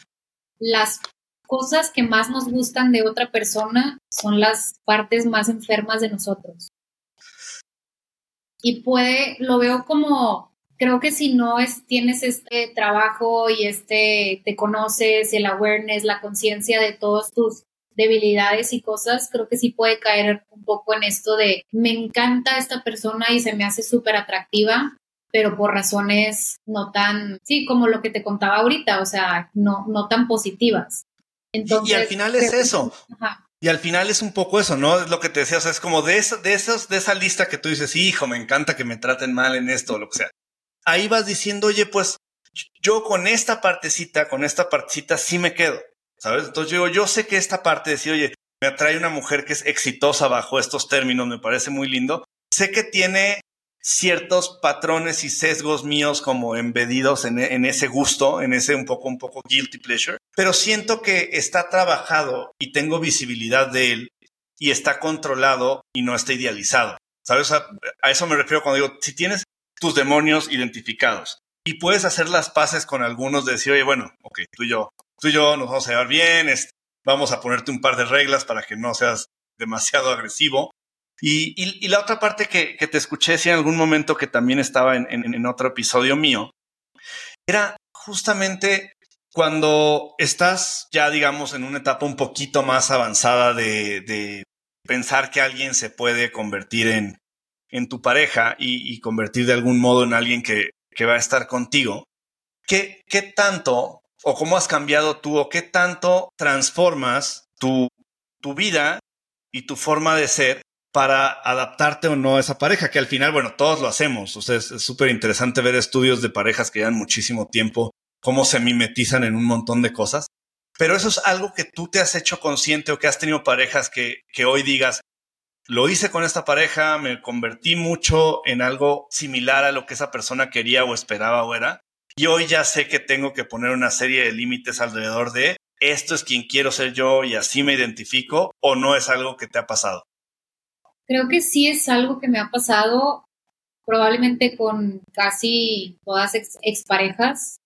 B: las cosas que más nos gustan de otra persona son las partes más enfermas de nosotros. Y puede, lo veo como creo que si no es, tienes este trabajo y este, te conoces, el awareness, la conciencia de todas tus debilidades y cosas, creo que sí puede caer un poco en esto de me encanta esta persona y se me hace súper atractiva, pero por razones no tan, sí, como lo que te contaba ahorita, o sea, no, no tan positivas.
A: Entonces, y al final es eso. Y al final es un poco eso, ¿no? Es lo que te decía, o sea, es como de, eso, de, esos, de esa lista que tú dices, hijo, me encanta que me traten mal en esto o lo que sea ahí vas diciendo, oye, pues yo con esta partecita, con esta partecita sí me quedo, ¿sabes? Entonces yo, yo sé que esta parte de decir, oye, me atrae una mujer que es exitosa bajo estos términos, me parece muy lindo. Sé que tiene ciertos patrones y sesgos míos como embedidos en, en, ese gusto, en ese un poco, un poco guilty pleasure, pero siento que está trabajado y tengo visibilidad de él y está controlado y no está idealizado. ¿Sabes? A, eso me refiero cuando digo, si tienes tus demonios identificados. Y puedes hacer las paces con algunos de decir, oye, bueno, ok, tú y yo, tú y yo nos vamos a llevar bien, vamos a ponerte un par de reglas para que no seas demasiado agresivo. Y, la otra parte que, te escuché si en algún momento que también estaba en, otro episodio mío, era justamente cuando estás ya, digamos, en una etapa un poquito más avanzada de pensar que alguien se puede convertir en, en tu pareja y, convertir de algún modo en alguien que, va a estar contigo, ¿qué, ¿qué, tanto o cómo has cambiado tú o qué tanto transformas tu, tu vida y tu forma de ser para adaptarte o no a esa pareja, que al final, bueno, todos lo hacemos. O sea, es súper interesante ver estudios de parejas que llevan muchísimo tiempo, cómo se mimetizan en un montón de cosas. Pero eso es algo que tú te has hecho consciente o que has tenido parejas que, que hoy digas, lo hice con esta pareja, me convertí mucho en algo similar a lo que esa persona quería o esperaba o era. Y hoy ya sé que tengo que poner una serie de límites alrededor de esto es quien quiero ser yo y así me identifico o no es algo que te ha pasado.
B: Creo que sí es algo que me ha pasado probablemente con casi todas ex exparejas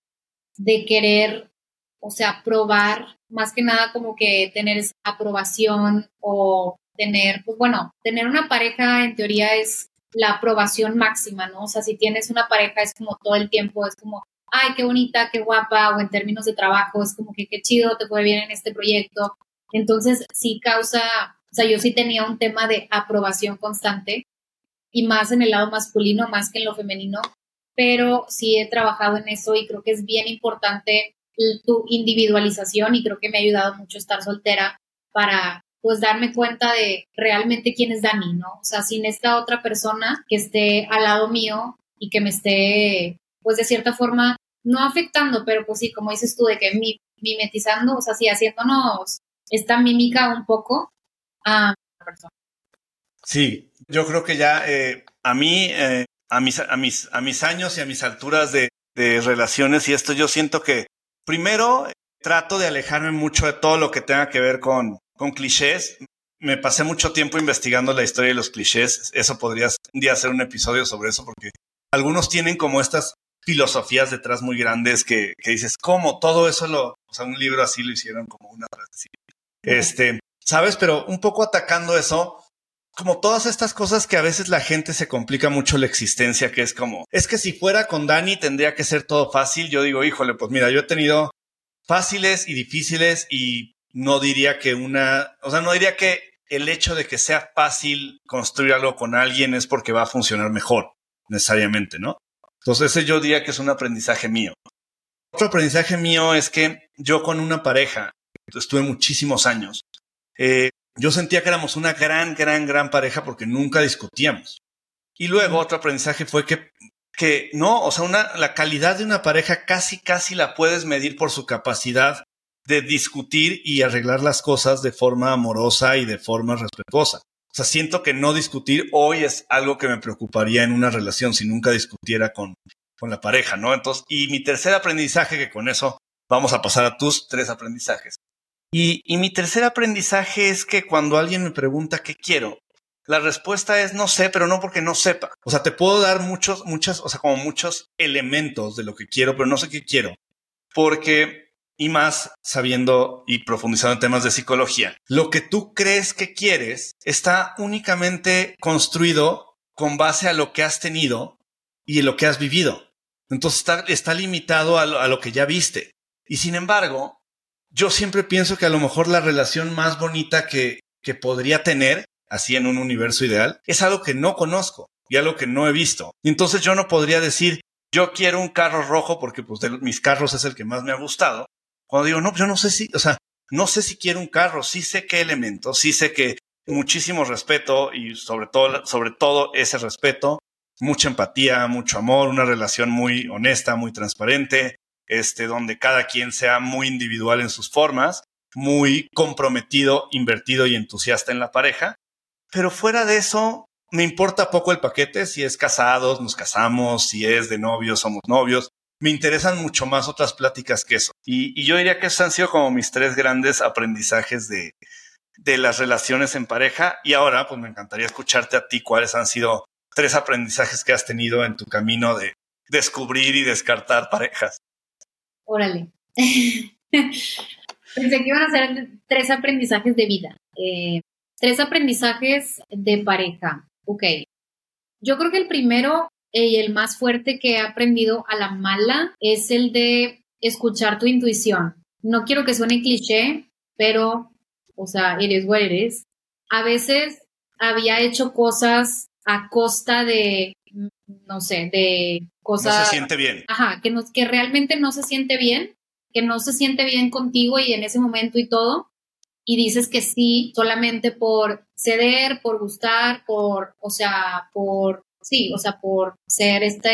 B: de querer, o sea, probar más que nada como que tener aprobación o tener, pues bueno, tener una pareja en teoría es la aprobación máxima, ¿no? O sea, si tienes una pareja es como todo el tiempo, es como, ay, qué bonita, qué guapa, o en términos de trabajo, es como que qué chido, te fue bien en este proyecto. Entonces, sí causa, o sea, yo sí tenía un tema de aprobación constante y más en el lado masculino, más que en lo femenino, pero sí he trabajado en eso y creo que es bien importante tu individualización y creo que me ha ayudado mucho estar soltera para pues darme cuenta de realmente quién es Dani, ¿no? O sea, sin esta otra persona que esté al lado mío y que me esté, pues de cierta forma, no afectando, pero pues sí, como dices tú, de que mimetizando, o sea, sí, haciéndonos esta mímica un poco a la persona.
A: Sí, yo creo que ya eh, a mí, eh, a, mis, a, mis, a mis años y a mis alturas de, de relaciones y esto, yo siento que primero trato de alejarme mucho de todo lo que tenga que ver con, con clichés. me pasé mucho tiempo investigando la historia de los clichés. Eso podrías un día hacer un episodio sobre eso porque algunos tienen como estas filosofías detrás muy grandes que, que dices, ¿cómo? Todo eso lo, o sea, un libro así lo hicieron como una frase. Este, ¿sabes? Pero un poco atacando eso, como todas estas cosas que a veces la gente se complica mucho la existencia, que es como, es que si fuera con Dani tendría que ser todo fácil. Yo digo, híjole, pues mira, yo he tenido fáciles y difíciles y no diría que una, o sea, no diría que el hecho de que sea fácil construir algo con alguien es porque va a funcionar mejor, necesariamente, ¿no? Entonces ese yo diría que es un aprendizaje mío. Otro aprendizaje mío es que yo con una pareja, estuve muchísimos años, eh, yo sentía que éramos una gran, gran, gran pareja porque nunca discutíamos. Y luego otro aprendizaje fue que, que no, o sea, una, la calidad de una pareja casi, casi la puedes medir por su capacidad de discutir y arreglar las cosas de forma amorosa y de forma respetuosa. O sea, siento que no discutir hoy es algo que me preocuparía en una relación si nunca discutiera con, con la pareja, ¿no? Entonces, y mi tercer aprendizaje, que con eso vamos a pasar a tus tres aprendizajes. Y, mi tercer aprendizaje es que cuando alguien me pregunta qué quiero, la respuesta es no sé, pero no porque no sepa. O sea, te puedo dar muchos, muchas, o sea, como muchos elementos de lo que quiero, pero no sé qué quiero. Porque, y más sabiendo y profundizando en temas de psicología, lo que tú crees que quieres está únicamente construido con base a lo que has tenido y lo que has vivido. Entonces está, está limitado a lo, a lo que ya viste. Y sin embargo, yo siempre pienso que a lo mejor la relación más bonita que, que podría tener, así en un universo ideal, es algo que no conozco y algo que no he visto. Y entonces yo no podría decir, yo quiero un carro rojo porque pues de mis carros es el que más me ha gustado. Cuando digo, no, yo no sé si, o sea, no sé si quiero un carro, sí sé qué elementos, sí sé que muchísimo respeto y sobre todo, sobre todo ese respeto, mucha empatía, mucho amor, una relación muy honesta, muy transparente, este, donde cada quien sea muy individual en sus formas, muy comprometido, invertido y entusiasta en la pareja. Pero fuera de eso, me importa poco el paquete, si es casados, nos casamos, si es de novios, somos novios. Me interesan mucho más otras pláticas que eso. Y, yo diría que esos han sido como mis tres grandes aprendizajes de, de las relaciones en pareja. Y ahora, pues me encantaría escucharte a ti cuáles han sido tres aprendizajes que has tenido en tu camino de descubrir y descartar parejas.
B: Órale. Pensé que iban a ser tres aprendizajes de vida. Eh, tres aprendizajes de pareja. Ok. Yo creo que el primero y el más fuerte que he aprendido a la mala es el de escuchar tu intuición. No quiero que suene cliché, pero, o sea, eres what eres. A veces había hecho cosas a costa de, no sé, de cosas...
A: No se siente bien.
B: Ajá, que, nos, que realmente no se siente bien, que no se siente bien contigo y en ese momento y todo, y dices que sí solamente por ceder, por gustar, por, o sea, por, sí, o sea, por ser esta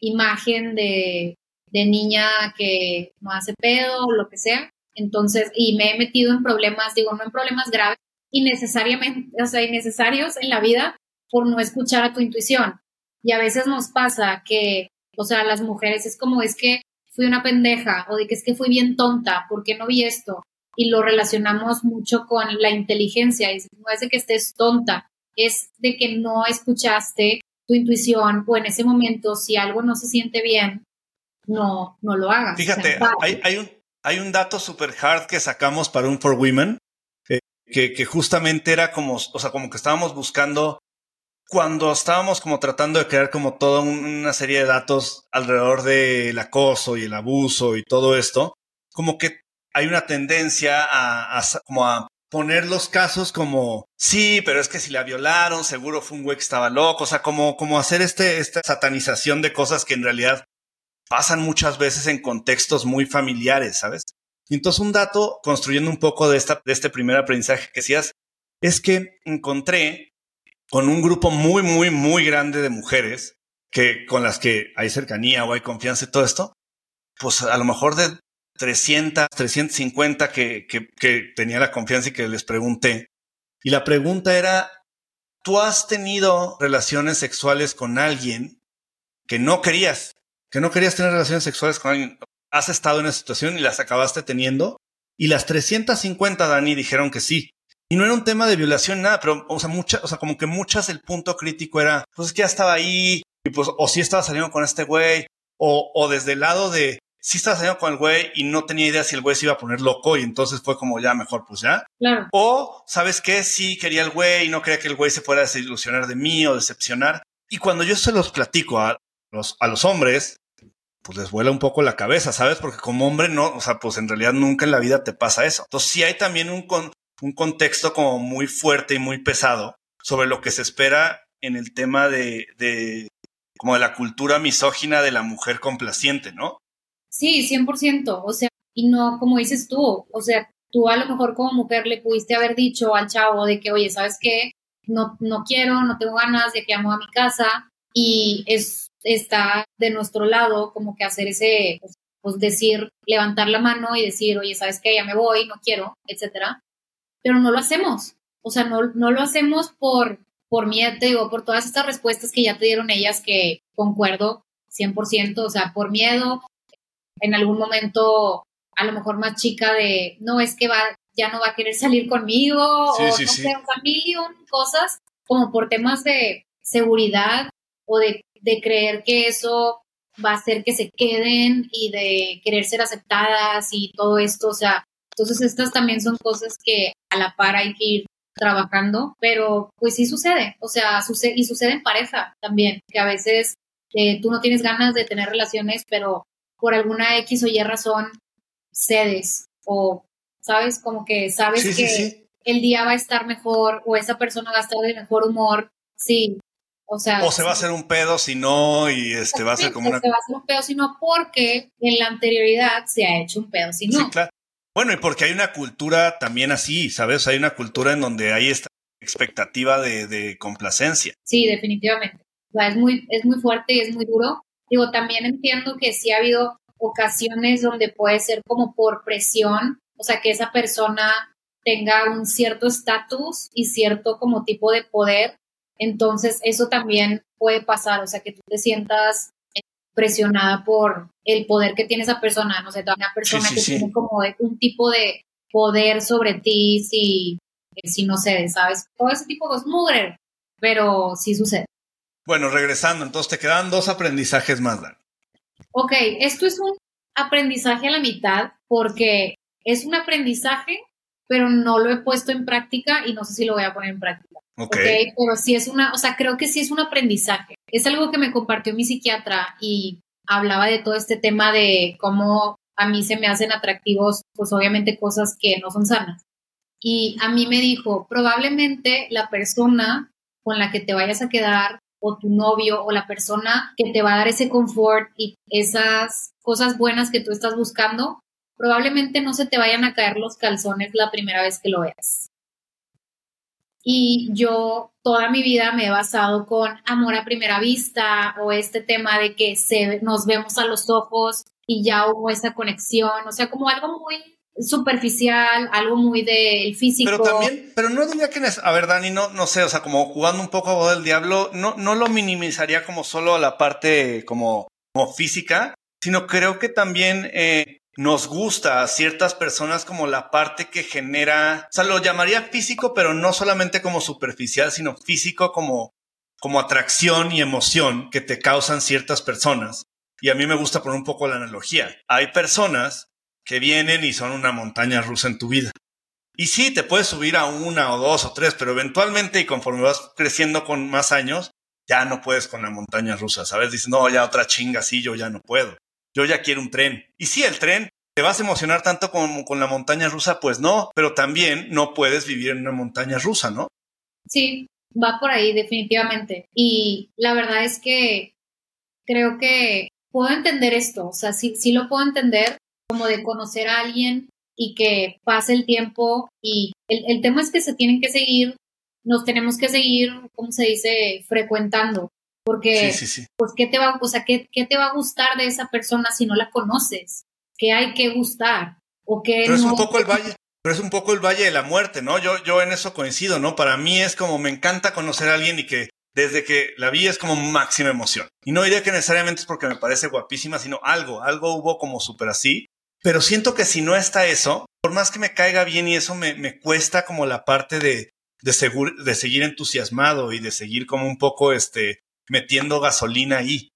B: imagen de, de niña que no hace pedo o lo que sea. Entonces, y me he metido en problemas, digo, no en problemas graves, innecesariamente, o sea, innecesarios en la vida por no escuchar a tu intuición. Y a veces nos pasa que, o sea, las mujeres es como es que fui una pendeja o de que es que fui bien tonta, ¿por qué no vi esto? Y lo relacionamos mucho con la inteligencia. Y no es de que estés tonta, es de que no escuchaste tu intuición o en ese momento si algo no se siente bien, no, no lo hagas.
A: Fíjate, hay, hay, un, hay un dato super hard que sacamos para un For Women eh, que, que justamente era como, o sea, como que estábamos buscando cuando estábamos como tratando de crear como toda una serie de datos alrededor del acoso y el abuso y todo esto, como que hay una tendencia a, como a poner los casos como, sí, pero es que si la violaron, seguro fue un güey que estaba loco, o sea, como, como hacer este, esta satanización de cosas que en realidad pasan muchas veces en contextos muy familiares, ¿sabes? Y entonces un dato, construyendo un poco de, esta, de este primer aprendizaje que decías, es que encontré con un grupo muy, muy, muy grande de mujeres que con las que hay cercanía o hay confianza y todo esto, pues a lo mejor de 300, 350 que, que, que tenía la confianza y que les pregunté. Y la pregunta era, ¿tú has tenido relaciones sexuales con alguien que no querías? Que no querías tener relaciones sexuales con alguien. Has estado en esa situación y las acabaste teniendo. Y las 350, Dani, dijeron que sí. Y no era un tema de violación, nada, pero, o sea, mucha, o sea, como que muchas el punto crítico era, pues es que ya estaba ahí, y pues, o sí estaba saliendo con este güey, o, o desde el lado de, sí estaba saliendo con el güey y no tenía idea si el güey se iba a poner loco y entonces fue como ya mejor, pues ya.
B: Claro.
A: O, ¿sabes qué? Sí quería el güey y no quería que el güey se fuera a desilusionar de mí o decepcionar. Y cuando yo se los platico a los, a los hombres, pues les vuela un poco la cabeza, ¿sabes? Porque como hombre no, o sea, pues en realidad nunca en la vida te pasa eso. Entonces sí hay también un, con, un contexto como muy fuerte y muy pesado sobre lo que se espera en el tema de, de como de la cultura misógina de la mujer complaciente, ¿no?
B: Sí, 100%. O sea, y no como dices tú, o sea, tú a lo mejor como mujer le pudiste haber dicho al chavo de que, oye, ¿sabes qué? No, no quiero, no tengo ganas de que amo a mi casa y es está de nuestro lado como que hacer ese, pues, pues, decir, levantar la mano y decir, oye, ¿sabes qué? Ya me voy, no quiero, etcétera. Pero no lo hacemos. O sea, no, no lo hacemos por, por miedo, te digo, por todas estas respuestas que ya te dieron ellas que concuerdo 100%, o sea, por miedo, en algún momento a lo mejor más chica de, no, es que va, ya no va a querer salir conmigo, o no sé, o cosas, como por temas de seguridad o de de creer que eso va a hacer que se queden y de querer ser aceptadas y todo esto, o sea, entonces estas también son cosas que a la par hay que ir trabajando, pero pues sí sucede, o sea, sucede y sucede en pareja también, que a veces eh, tú no tienes ganas de tener relaciones, pero por alguna X o Y razón cedes o, ¿sabes? Como que sabes que el día va a estar mejor o esa persona va a estar de mejor humor, sí, o sea,
A: o se va a hacer un pedo si no, y este va a ser como una.
B: Se va a hacer un pedo si no, porque en la anterioridad se ha hecho un pedo si no. Sí, claro.
A: Bueno, y porque hay una cultura también así, ¿sabes? Hay una cultura en donde hay esta expectativa de, complacencia.
B: Sí, definitivamente. O sea, es muy, es muy fuerte y es muy duro. Digo, también entiendo que sí ha habido ocasiones donde puede ser como por presión, o sea, que esa persona tenga un cierto estatus y cierto como tipo de poder entonces, eso también puede pasar, o sea, que tú te sientas presionada por el poder que tiene esa persona, no sé, una persona que tiene como un tipo de poder sobre ti si, si no sé, ¿sabes? Todo ese tipo de cosas, pero sí sucede.
A: Bueno, regresando, entonces te quedan dos aprendizajes más, Dan.
B: Ok, esto es un aprendizaje a la mitad porque es un aprendizaje, pero no lo he puesto en práctica y no sé si lo voy a poner en práctica.
A: Ok.
B: Pero sí es una, o sea, creo que sí es un aprendizaje. Es algo que me compartió mi psiquiatra y hablaba de todo este tema de cómo a mí se me hacen atractivos, pues obviamente cosas que no son sanas. Y a mí me dijo, probablemente la persona con la que te vayas a quedar o tu novio o la persona que te va a dar ese confort y esas cosas buenas que tú estás buscando, probablemente no se te vayan a caer los calzones la primera vez que lo veas. Y yo toda mi vida me he basado con amor a primera vista o este tema de que se, nos vemos a los ojos y ya hubo esa conexión, o sea, como algo muy superficial, algo muy del físico.
A: Pero también, pero no diría que, a ver, Dani, no, no sé, o sea, como jugando un poco a voz del diablo, no, no lo minimizaría como solo a la parte como, como física, sino creo que también eh, nos gusta a ciertas personas como la parte que genera, o sea, lo llamaría físico, pero no solamente como superficial, sino físico como, como atracción y emoción que te causan ciertas personas. Y a mí me gusta poner un poco la analogía. Hay personas que vienen y son una montaña rusa en tu vida. Y sí, te puedes subir a una o dos o tres, pero eventualmente y conforme vas creciendo con más años, ya no puedes con la montaña rusa, ¿sabes? Dices, no, ya otra chinga, sí, yo ya no puedo yo ya quiero un tren. Y si el tren, ¿te vas a emocionar tanto como con la montaña rusa? Pues no, pero también no puedes vivir en una montaña rusa, ¿no?
B: Sí, va por ahí definitivamente. Y la verdad es que creo que puedo entender esto, o sea, sí, sí lo puedo entender como de conocer a alguien y que pase el tiempo y el, el tema es que se tienen que seguir, nos tenemos que seguir, ¿cómo se dice?, frecuentando. Porque, pues, ¿qué te va, o sea, ¿qué, ¿qué, te va a gustar de esa persona si no la conoces? ¿Qué hay que gustar? ¿O qué
A: pero es un poco el valle, pero es un poco el valle de la muerte, ¿no? Yo, yo en eso coincido, ¿no? Para mí es como me encanta conocer a alguien y que desde que la vi es como máxima emoción. Y no diría que necesariamente es porque me parece guapísima, sino algo, algo hubo como súper así. Pero siento que si no está eso, por más que me caiga bien y eso me, me cuesta como la parte de, de, de seguir entusiasmado y de seguir como un poco este, metiendo gasolina ahí.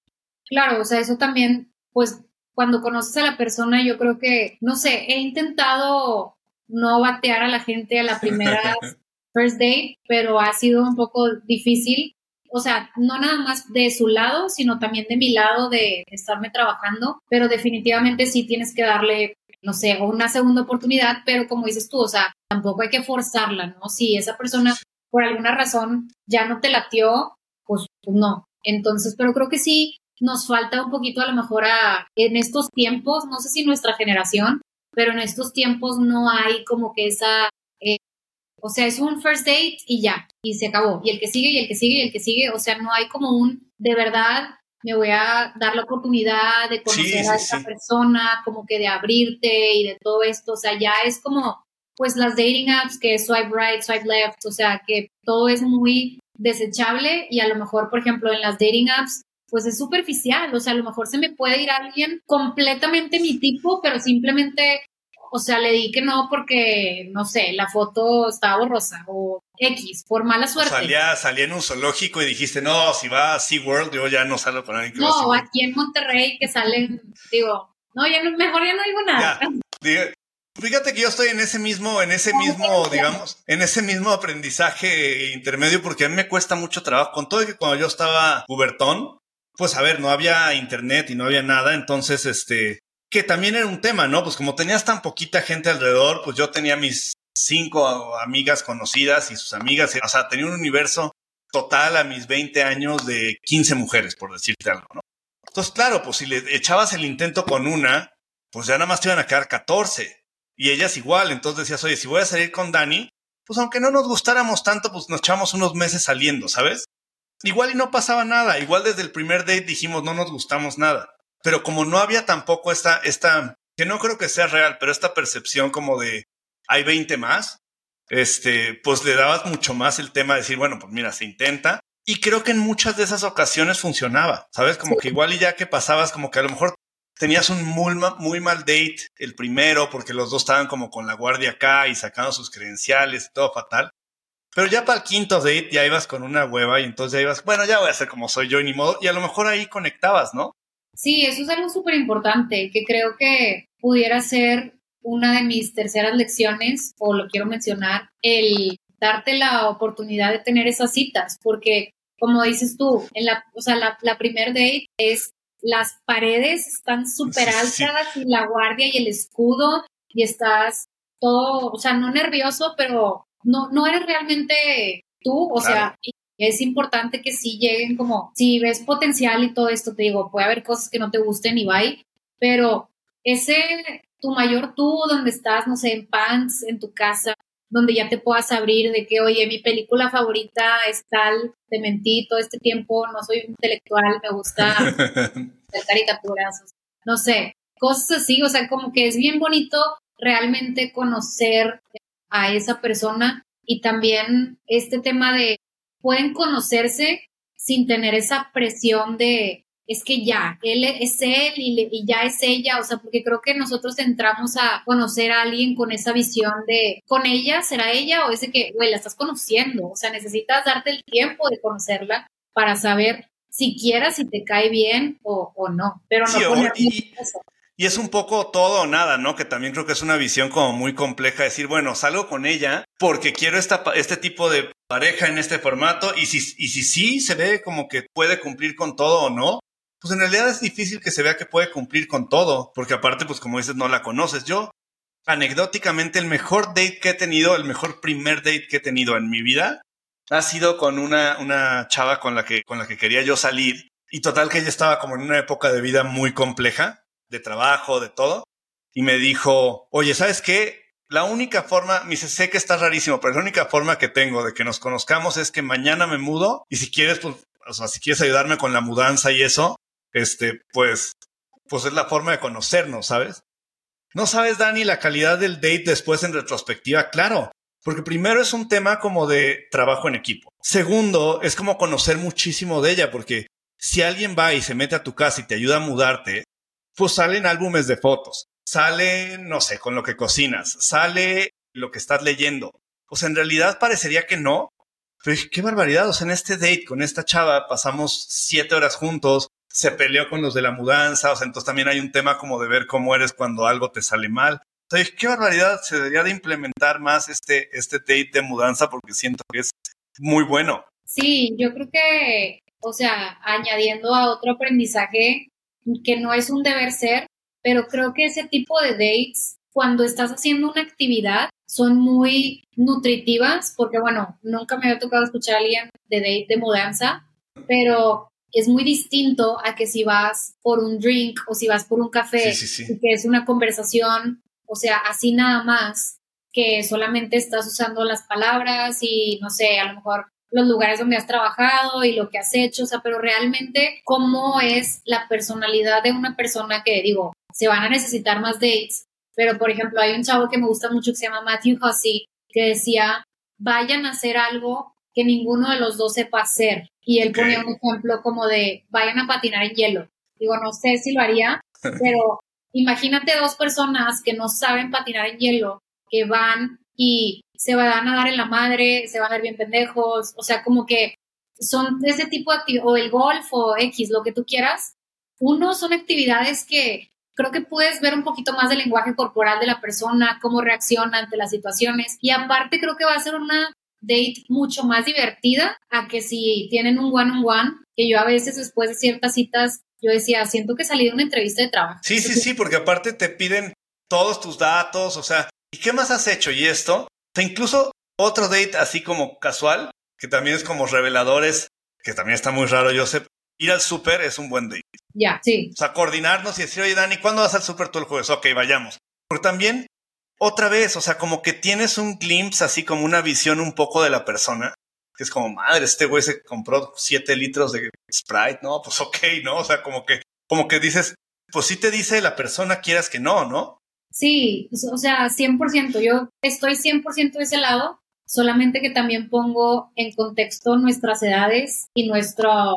B: Claro, o sea, eso también, pues cuando conoces a la persona, yo creo que, no sé, he intentado no batear a la gente a la primera first date, pero ha sido un poco difícil. O sea, no nada más de su lado, sino también de mi lado de estarme trabajando, pero definitivamente sí tienes que darle, no sé, una segunda oportunidad, pero como dices tú, o sea, tampoco hay que forzarla, ¿no? Si esa persona por alguna razón ya no te latió, pues, no. Entonces, pero creo que sí nos falta un poquito a lo mejor a, en estos tiempos, no sé si nuestra generación, pero en estos tiempos no hay como que esa, eh, o sea, es un first date y ya, y se acabó. Y el que sigue, y el que sigue, y el que sigue, o sea, no hay como un, de verdad, me voy a dar la oportunidad de conocer a esa persona, como que de abrirte y de todo esto, o sea, ya es como, pues las dating apps que swipe right, swipe left, o sea, que todo es muy desechable y a lo mejor, por ejemplo, en las dating apps pues es superficial, o sea, a lo mejor se me puede ir alguien completamente mi tipo, pero simplemente, o sea, le di que no porque, no sé, la foto estaba borrosa o X, por mala suerte.
A: Salía, salía en un zoológico y dijiste, no, si va a SeaWorld, yo ya no salgo con alguien que
B: No, aquí en Monterrey que salen, digo, no, ya no, mejor ya no digo nada.
A: Fíjate que yo estoy en ese mismo, en ese mismo, digamos, en ese mismo aprendizaje intermedio porque a mí me cuesta mucho trabajo. Con todo que cuando yo estaba pubertón, pues a ver, no había internet y no había nada, entonces, este, que también era un tema, ¿no? Pues como tenías tan poquita gente alrededor, pues yo tenía mis cinco amigas conocidas y sus amigas, o sea, tenía un universo total a mis 20 años de 15 mujeres, por decirte algo, ¿no? Entonces, claro, pues si le echabas el intento con una, pues ya nada más te iban a quedar 14. Y ellas igual, entonces decías, oye, si voy a salir con Dani, pues aunque no nos gustáramos tanto, pues nos echamos unos meses saliendo, ¿sabes? Igual y no pasaba nada, igual desde el primer date dijimos no nos gustamos nada. Pero como no había tampoco esta, esta, que no creo que sea real, pero esta percepción como de hay 20 más, este, pues le dabas mucho más el tema de decir, bueno, pues mira, se intenta. Y creo que en muchas de esas ocasiones funcionaba, ¿sabes? Como que igual y ya que pasabas, como que a lo mejor tenías un muy, mal date el primero, porque los dos estaban como con la guardia acá y sacando sus credenciales y todo fatal. Pero ya para el quinto date ya ibas con una hueva y entonces ya ibas, bueno, ya voy a ser como soy yo y ni modo. Y a lo mejor ahí conectabas, ¿no?
B: Sí, eso es algo súper importante que creo que pudiera ser una de mis terceras lecciones, o lo quiero mencionar, el darte la oportunidad de tener esas citas, porque como dices tú, en la, o sea, la, la primer date es las paredes están súper altas y la guardia y el escudo y estás todo, o sea, no nervioso, pero no, no eres realmente tú, o sea, es importante que sí lleguen como, si ves potencial y todo esto, te digo, puede haber cosas que no te gusten y bye, pero ese, tu mayor tú, donde estás, no sé, en pants, en tu casa, donde ya te puedas abrir de que, oye, mi película favorita es tal, te mentí todo este tiempo, no soy intelectual, me gusta hacer caricaturas, no sé, cosas así, o sea, como que es bien bonito realmente conocer a esa persona y también este tema de pueden conocerse sin tener esa presión de es que ya, él es él y, ya es ella, o sea, porque creo que nosotros entramos a conocer a alguien con esa visión de, con ella, será ella o ese que, güey, la estás conociendo, o sea, necesitas darte el tiempo de conocerla para saber siquiera si te cae bien o, no, pero no
A: sí, y es un poco todo o nada, ¿no? Que también creo que es una visión como muy compleja, decir, bueno, salgo con ella porque quiero esta, este tipo de pareja en este formato y si, y si sí se ve como que puede cumplir con todo o no, pues en realidad es difícil que se vea que puede cumplir con todo, porque aparte, pues como dices, no la conoces. Yo, anecdóticamente, el mejor date que he tenido, el mejor primer date que he tenido en mi vida, ha sido con una, una chava con la, que, con la que quería yo salir. Y total que ella estaba como en una época de vida muy compleja de trabajo, de todo, y me dijo, oye, ¿sabes qué? La única forma, me dice, sé que está rarísimo, pero la única forma que tengo de que nos conozcamos es que mañana me mudo y si quieres, pues, o sea, si quieres ayudarme con la mudanza y eso, este, pues, pues es la forma de conocernos, ¿sabes? No sabes, Dani, la calidad del date después en retrospectiva, claro, porque primero es un tema como de trabajo en equipo. Segundo, es como conocer muchísimo de ella, porque si alguien va y se mete a tu casa y te ayuda a mudarte, pues salen álbumes de fotos. sale, no sé, con lo que cocinas, sale lo que estás leyendo. O sea, en realidad parecería que no. Pero qué barbaridad. O sea, en este date con esta chava pasamos siete horas juntos, se peleó con los de la mudanza. O sea, entonces también hay un tema como de ver cómo eres cuando algo te sale mal. Entonces, qué barbaridad. Se debería de implementar más este, este date de mudanza porque siento que es muy bueno.
B: Sí, yo creo que, o sea, añadiendo a otro aprendizaje que no es un deber ser, pero creo que ese tipo de dates, cuando estás haciendo una actividad, son muy nutritivas, porque bueno, nunca me había tocado escuchar a alguien de date de mudanza, pero es muy distinto a que si vas por un drink o si vas por un café, que es una conversación, o sea, así nada más, que solamente estás usando las palabras y no sé, a lo mejor los lugares donde has trabajado y lo que has hecho, o sea, pero realmente cómo es la personalidad de una persona que digo, se van a necesitar más dates, pero por ejemplo hay un chavo que me gusta mucho que se llama Matthew Hussey, que decía, vayan a hacer algo que ninguno de los dos sepa hacer. Y él ponía un ejemplo como de, vayan a patinar en hielo. Digo, no sé si lo haría, pero imagínate dos personas que no saben patinar en hielo, que van y se van a dar en la madre, se van a ver bien pendejos, o sea, como que son ese tipo de actividades, o el golf o X, lo que tú quieras. Uno son actividades que creo que puedes ver un poquito más del lenguaje corporal de la persona, cómo reacciona ante las situaciones. Y aparte creo que va a ser una date mucho más divertida a que si tienen un one-on-one, que yo a veces después de ciertas citas, yo decía, siento que salí de una entrevista de trabajo.
A: Sí, sí, sí, porque aparte te piden todos tus datos, o sea, ¿y qué más has hecho? Y esto, o incluso otro date así como casual, que también es como reveladores, que también está muy raro, yo sé, ir al súper es un buen date.
B: Ya, sí.
A: O sea, coordinarnos y decir, oye, Dani, ¿cuándo vas al súper tú el jueves? Ok, vayamos. Porque también, otra vez, o sea, como que tienes un glimpse, así como una visión un poco de la persona, que es como, madre, este güey se compró siete litros de Sprite, ¿no? Pues ok, ¿no? O sea, como que, como que dices, pues sí te dice la persona, quieras que no, ¿no?
B: Sí, o sea, 100%. Yo estoy 100% de ese lado, solamente que también pongo en contexto nuestras edades y nuestras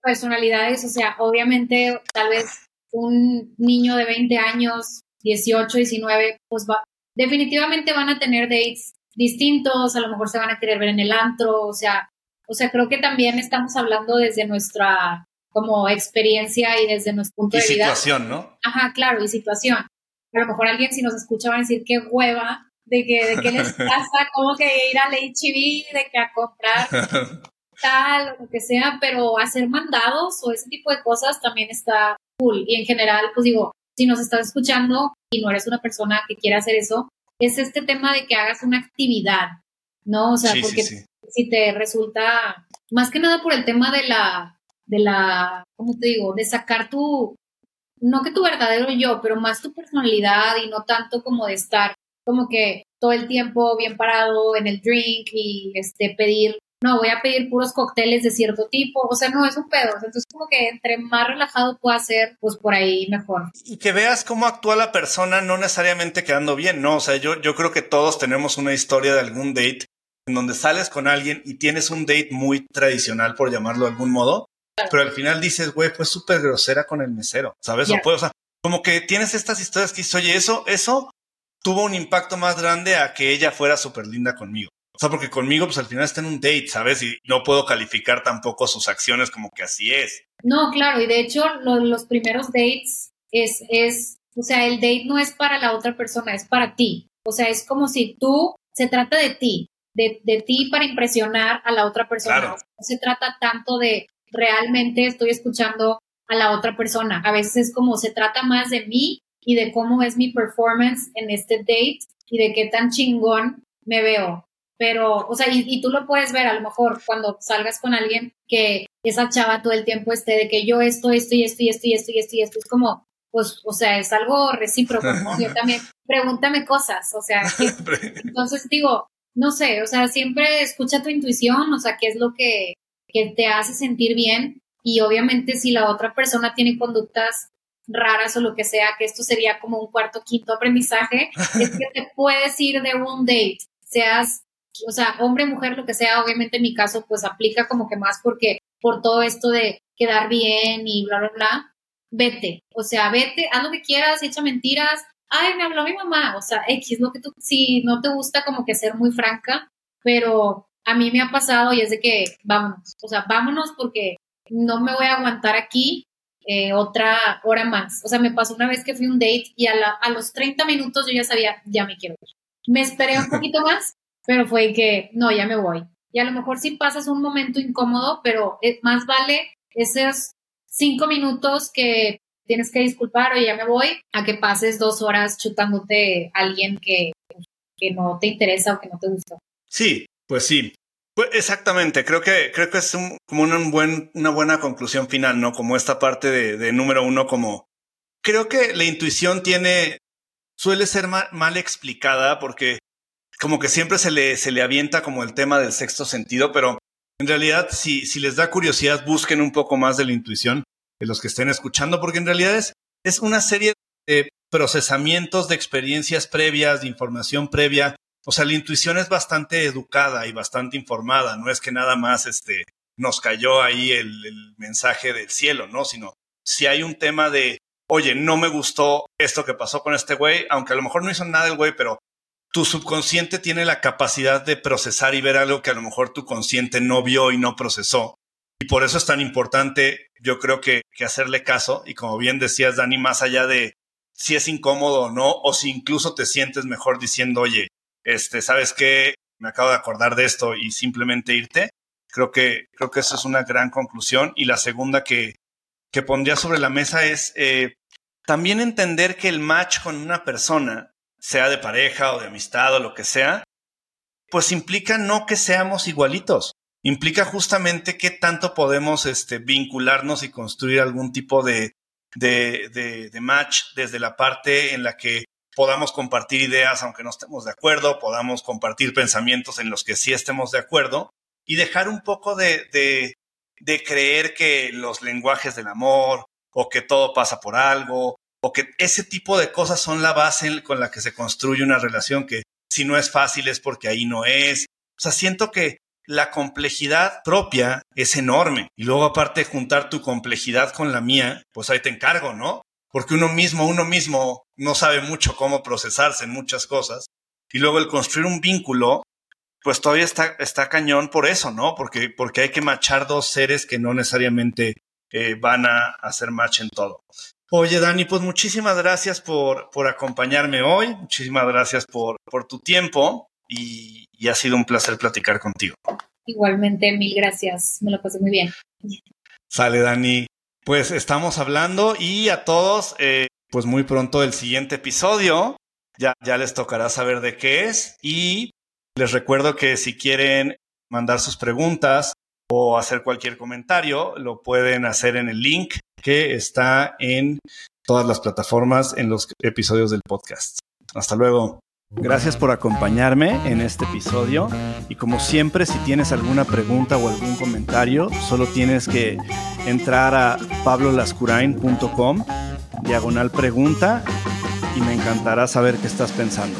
B: personalidades. O sea, obviamente, tal vez un niño de 20 años, 18, 19, pues va, definitivamente van a tener dates distintos, a lo mejor se van a querer ver en el antro, o sea, o sea, creo que también estamos hablando desde nuestra como experiencia y desde nuestro punto de
A: vida. situación, ¿no?
B: Ajá, claro, y situación a lo mejor alguien si nos escucha va a decir qué hueva, de que, de qué les pasa, como que ir al HB, de que a comprar tal o lo que sea, pero hacer mandados o ese tipo de cosas también está cool. Y en general, pues digo, si nos estás escuchando y no eres una persona que quiera hacer eso, es este tema de que hagas una actividad, ¿no? O sea, porque si te resulta, más que nada por el tema de la, de la, ¿cómo te digo? De sacar tu, no que tu verdadero yo, pero más tu personalidad y no tanto como de estar como que todo el tiempo bien parado en el drink y este pedir, no, voy a pedir puros cócteles de cierto tipo, o sea, no es un pedo, entonces como que entre más relajado pueda ser, pues por ahí mejor.
A: Y que veas cómo actúa la persona, no necesariamente quedando bien, ¿no? O sea, yo, yo creo que todos tenemos una historia de algún date en donde sales con alguien y tienes un date muy tradicional, por llamarlo de algún modo, pero al final dices, güey, fue súper grosera con el mesero, ¿sabes? O, sea, como que tienes estas historias que dices, oye, eso, eso tuvo un impacto más grande a que ella fuera súper linda conmigo. Sea, porque conmigo, pues al final está en un date, ¿sabes? Y no puedo calificar tampoco sus acciones como que así es.
B: No, claro, y de hecho, los primeros dates es, es, o sea, el date no es para la otra persona, es para ti. O sea, es como si tú, se trata de ti, de, de ti para impresionar a la otra persona. No se trata tanto de, realmente estoy escuchando a la otra persona. A veces es como se trata más de mí y de cómo es mi performance en este date y de qué tan chingón me veo. Pero, o sea, y, tú lo puedes ver a lo mejor cuando salgas con alguien que esa chava todo el tiempo esté de que yo esto, esto y esto y esto y esto y esto y esto. Es como, pues, o sea, es algo recíproco. Yo también, pregúntame cosas, o sea, entonces digo, no sé, o sea, siempre escucha tu intuición, o sea, qué es lo que, que te hace sentir bien y obviamente si la otra persona tiene conductas raras o lo que sea, que esto sería como un cuarto, quinto aprendizaje, es que te puedes ir de un date, seas, o sea, hombre, mujer, lo que sea, obviamente en mi caso pues aplica como que más porque por todo esto de quedar bien y bla, bla, bla, vete, o sea, vete, haz lo que quieras, echa mentiras, ay, me habló mi mamá, o sea, X, lo que tú, si no te gusta como que ser muy franca, pero a mí me ha pasado y es de que vámonos, o sea, vámonos porque no me voy a aguantar aquí eh, otra hora más. O sea, me pasó una vez que fui a un date y a, a los 30 minutos yo ya sabía, ya me quiero ir. Me esperé un poquito más, pero fue que, no, ya me voy. Y a lo mejor sí pasas un momento incómodo, pero más vale esos cinco minutos que tienes que disculpar o ya me voy, a que pases dos horas chutándote a alguien que, que no te interesa o que no te gusta.
A: Sí, pues sí. Pues exactamente, creo que, creo que es como un buen, una buena conclusión final, ¿no? Como esta parte de, de número uno, como creo que la intuición tiene, suele ser mal, mal, explicada porque como que siempre se le, se le avienta como el tema del sexto sentido, pero en realidad si, si les da curiosidad, busquen un poco más de la intuición de los que estén escuchando, porque en realidad es, es una serie de procesamientos de experiencias previas, de información previa, o sea, la intuición es bastante educada y bastante informada, no es que nada más este, nos cayó ahí el, el mensaje del cielo, ¿no? Sino si hay un tema de, oye, no me gustó esto que pasó con este güey, aunque a lo mejor no hizo nada el güey, pero tu subconsciente tiene la capacidad de procesar y ver algo que a lo mejor tu consciente no vio y no procesó. Y por eso es tan importante, yo creo que, que hacerle caso. Y como bien decías, Dani, más allá de si es incómodo o no, o si incluso te sientes mejor diciendo, oye, este, ¿sabes qué? Me acabo de acordar de esto y simplemente irte. Creo que, creo que eso es una gran conclusión. Y la segunda que, que pondría sobre la mesa es eh, también entender que el match con una persona, sea de pareja o de amistad o lo que sea, pues implica no que seamos igualitos. Implica justamente qué tanto podemos este, vincularnos y construir algún tipo de, de, de, match desde la parte en la que podamos compartir ideas aunque no estemos de acuerdo, podamos compartir pensamientos en los que sí estemos de acuerdo y dejar un poco de, de creer que los lenguajes del amor o que todo pasa por algo o que ese tipo de cosas son la base con la que se construye una relación que si no es fácil es porque ahí no es. O sea, siento que la complejidad propia es enorme y luego aparte juntar tu complejidad con la mía, pues ahí te encargo, ¿no? porque uno mismo, uno mismo no sabe mucho cómo procesarse en muchas cosas. Y luego el construir un vínculo, pues todavía está, cañón por eso, ¿no? Porque, porque hay que machar dos seres que no necesariamente eh, van a hacer match en todo. Oye, Dani, pues muchísimas gracias por, por acompañarme hoy, muchísimas gracias por, por tu tiempo y, y ha sido un placer platicar contigo.
B: Igualmente, mil gracias, me lo pasé muy bien.
A: Sale, Dani. Pues estamos hablando y a todos, eh, pues muy pronto el siguiente episodio. Ya, ya les tocará saber de qué es. Y les recuerdo que si quieren mandar sus preguntas o hacer cualquier comentario, lo pueden hacer en el link que está en todas las plataformas en los episodios del podcast. Hasta luego. Gracias por acompañarme en este episodio y como siempre si tienes alguna pregunta o algún comentario solo tienes que entrar a pablolascurain.com diagonal pregunta y me encantará saber qué estás pensando.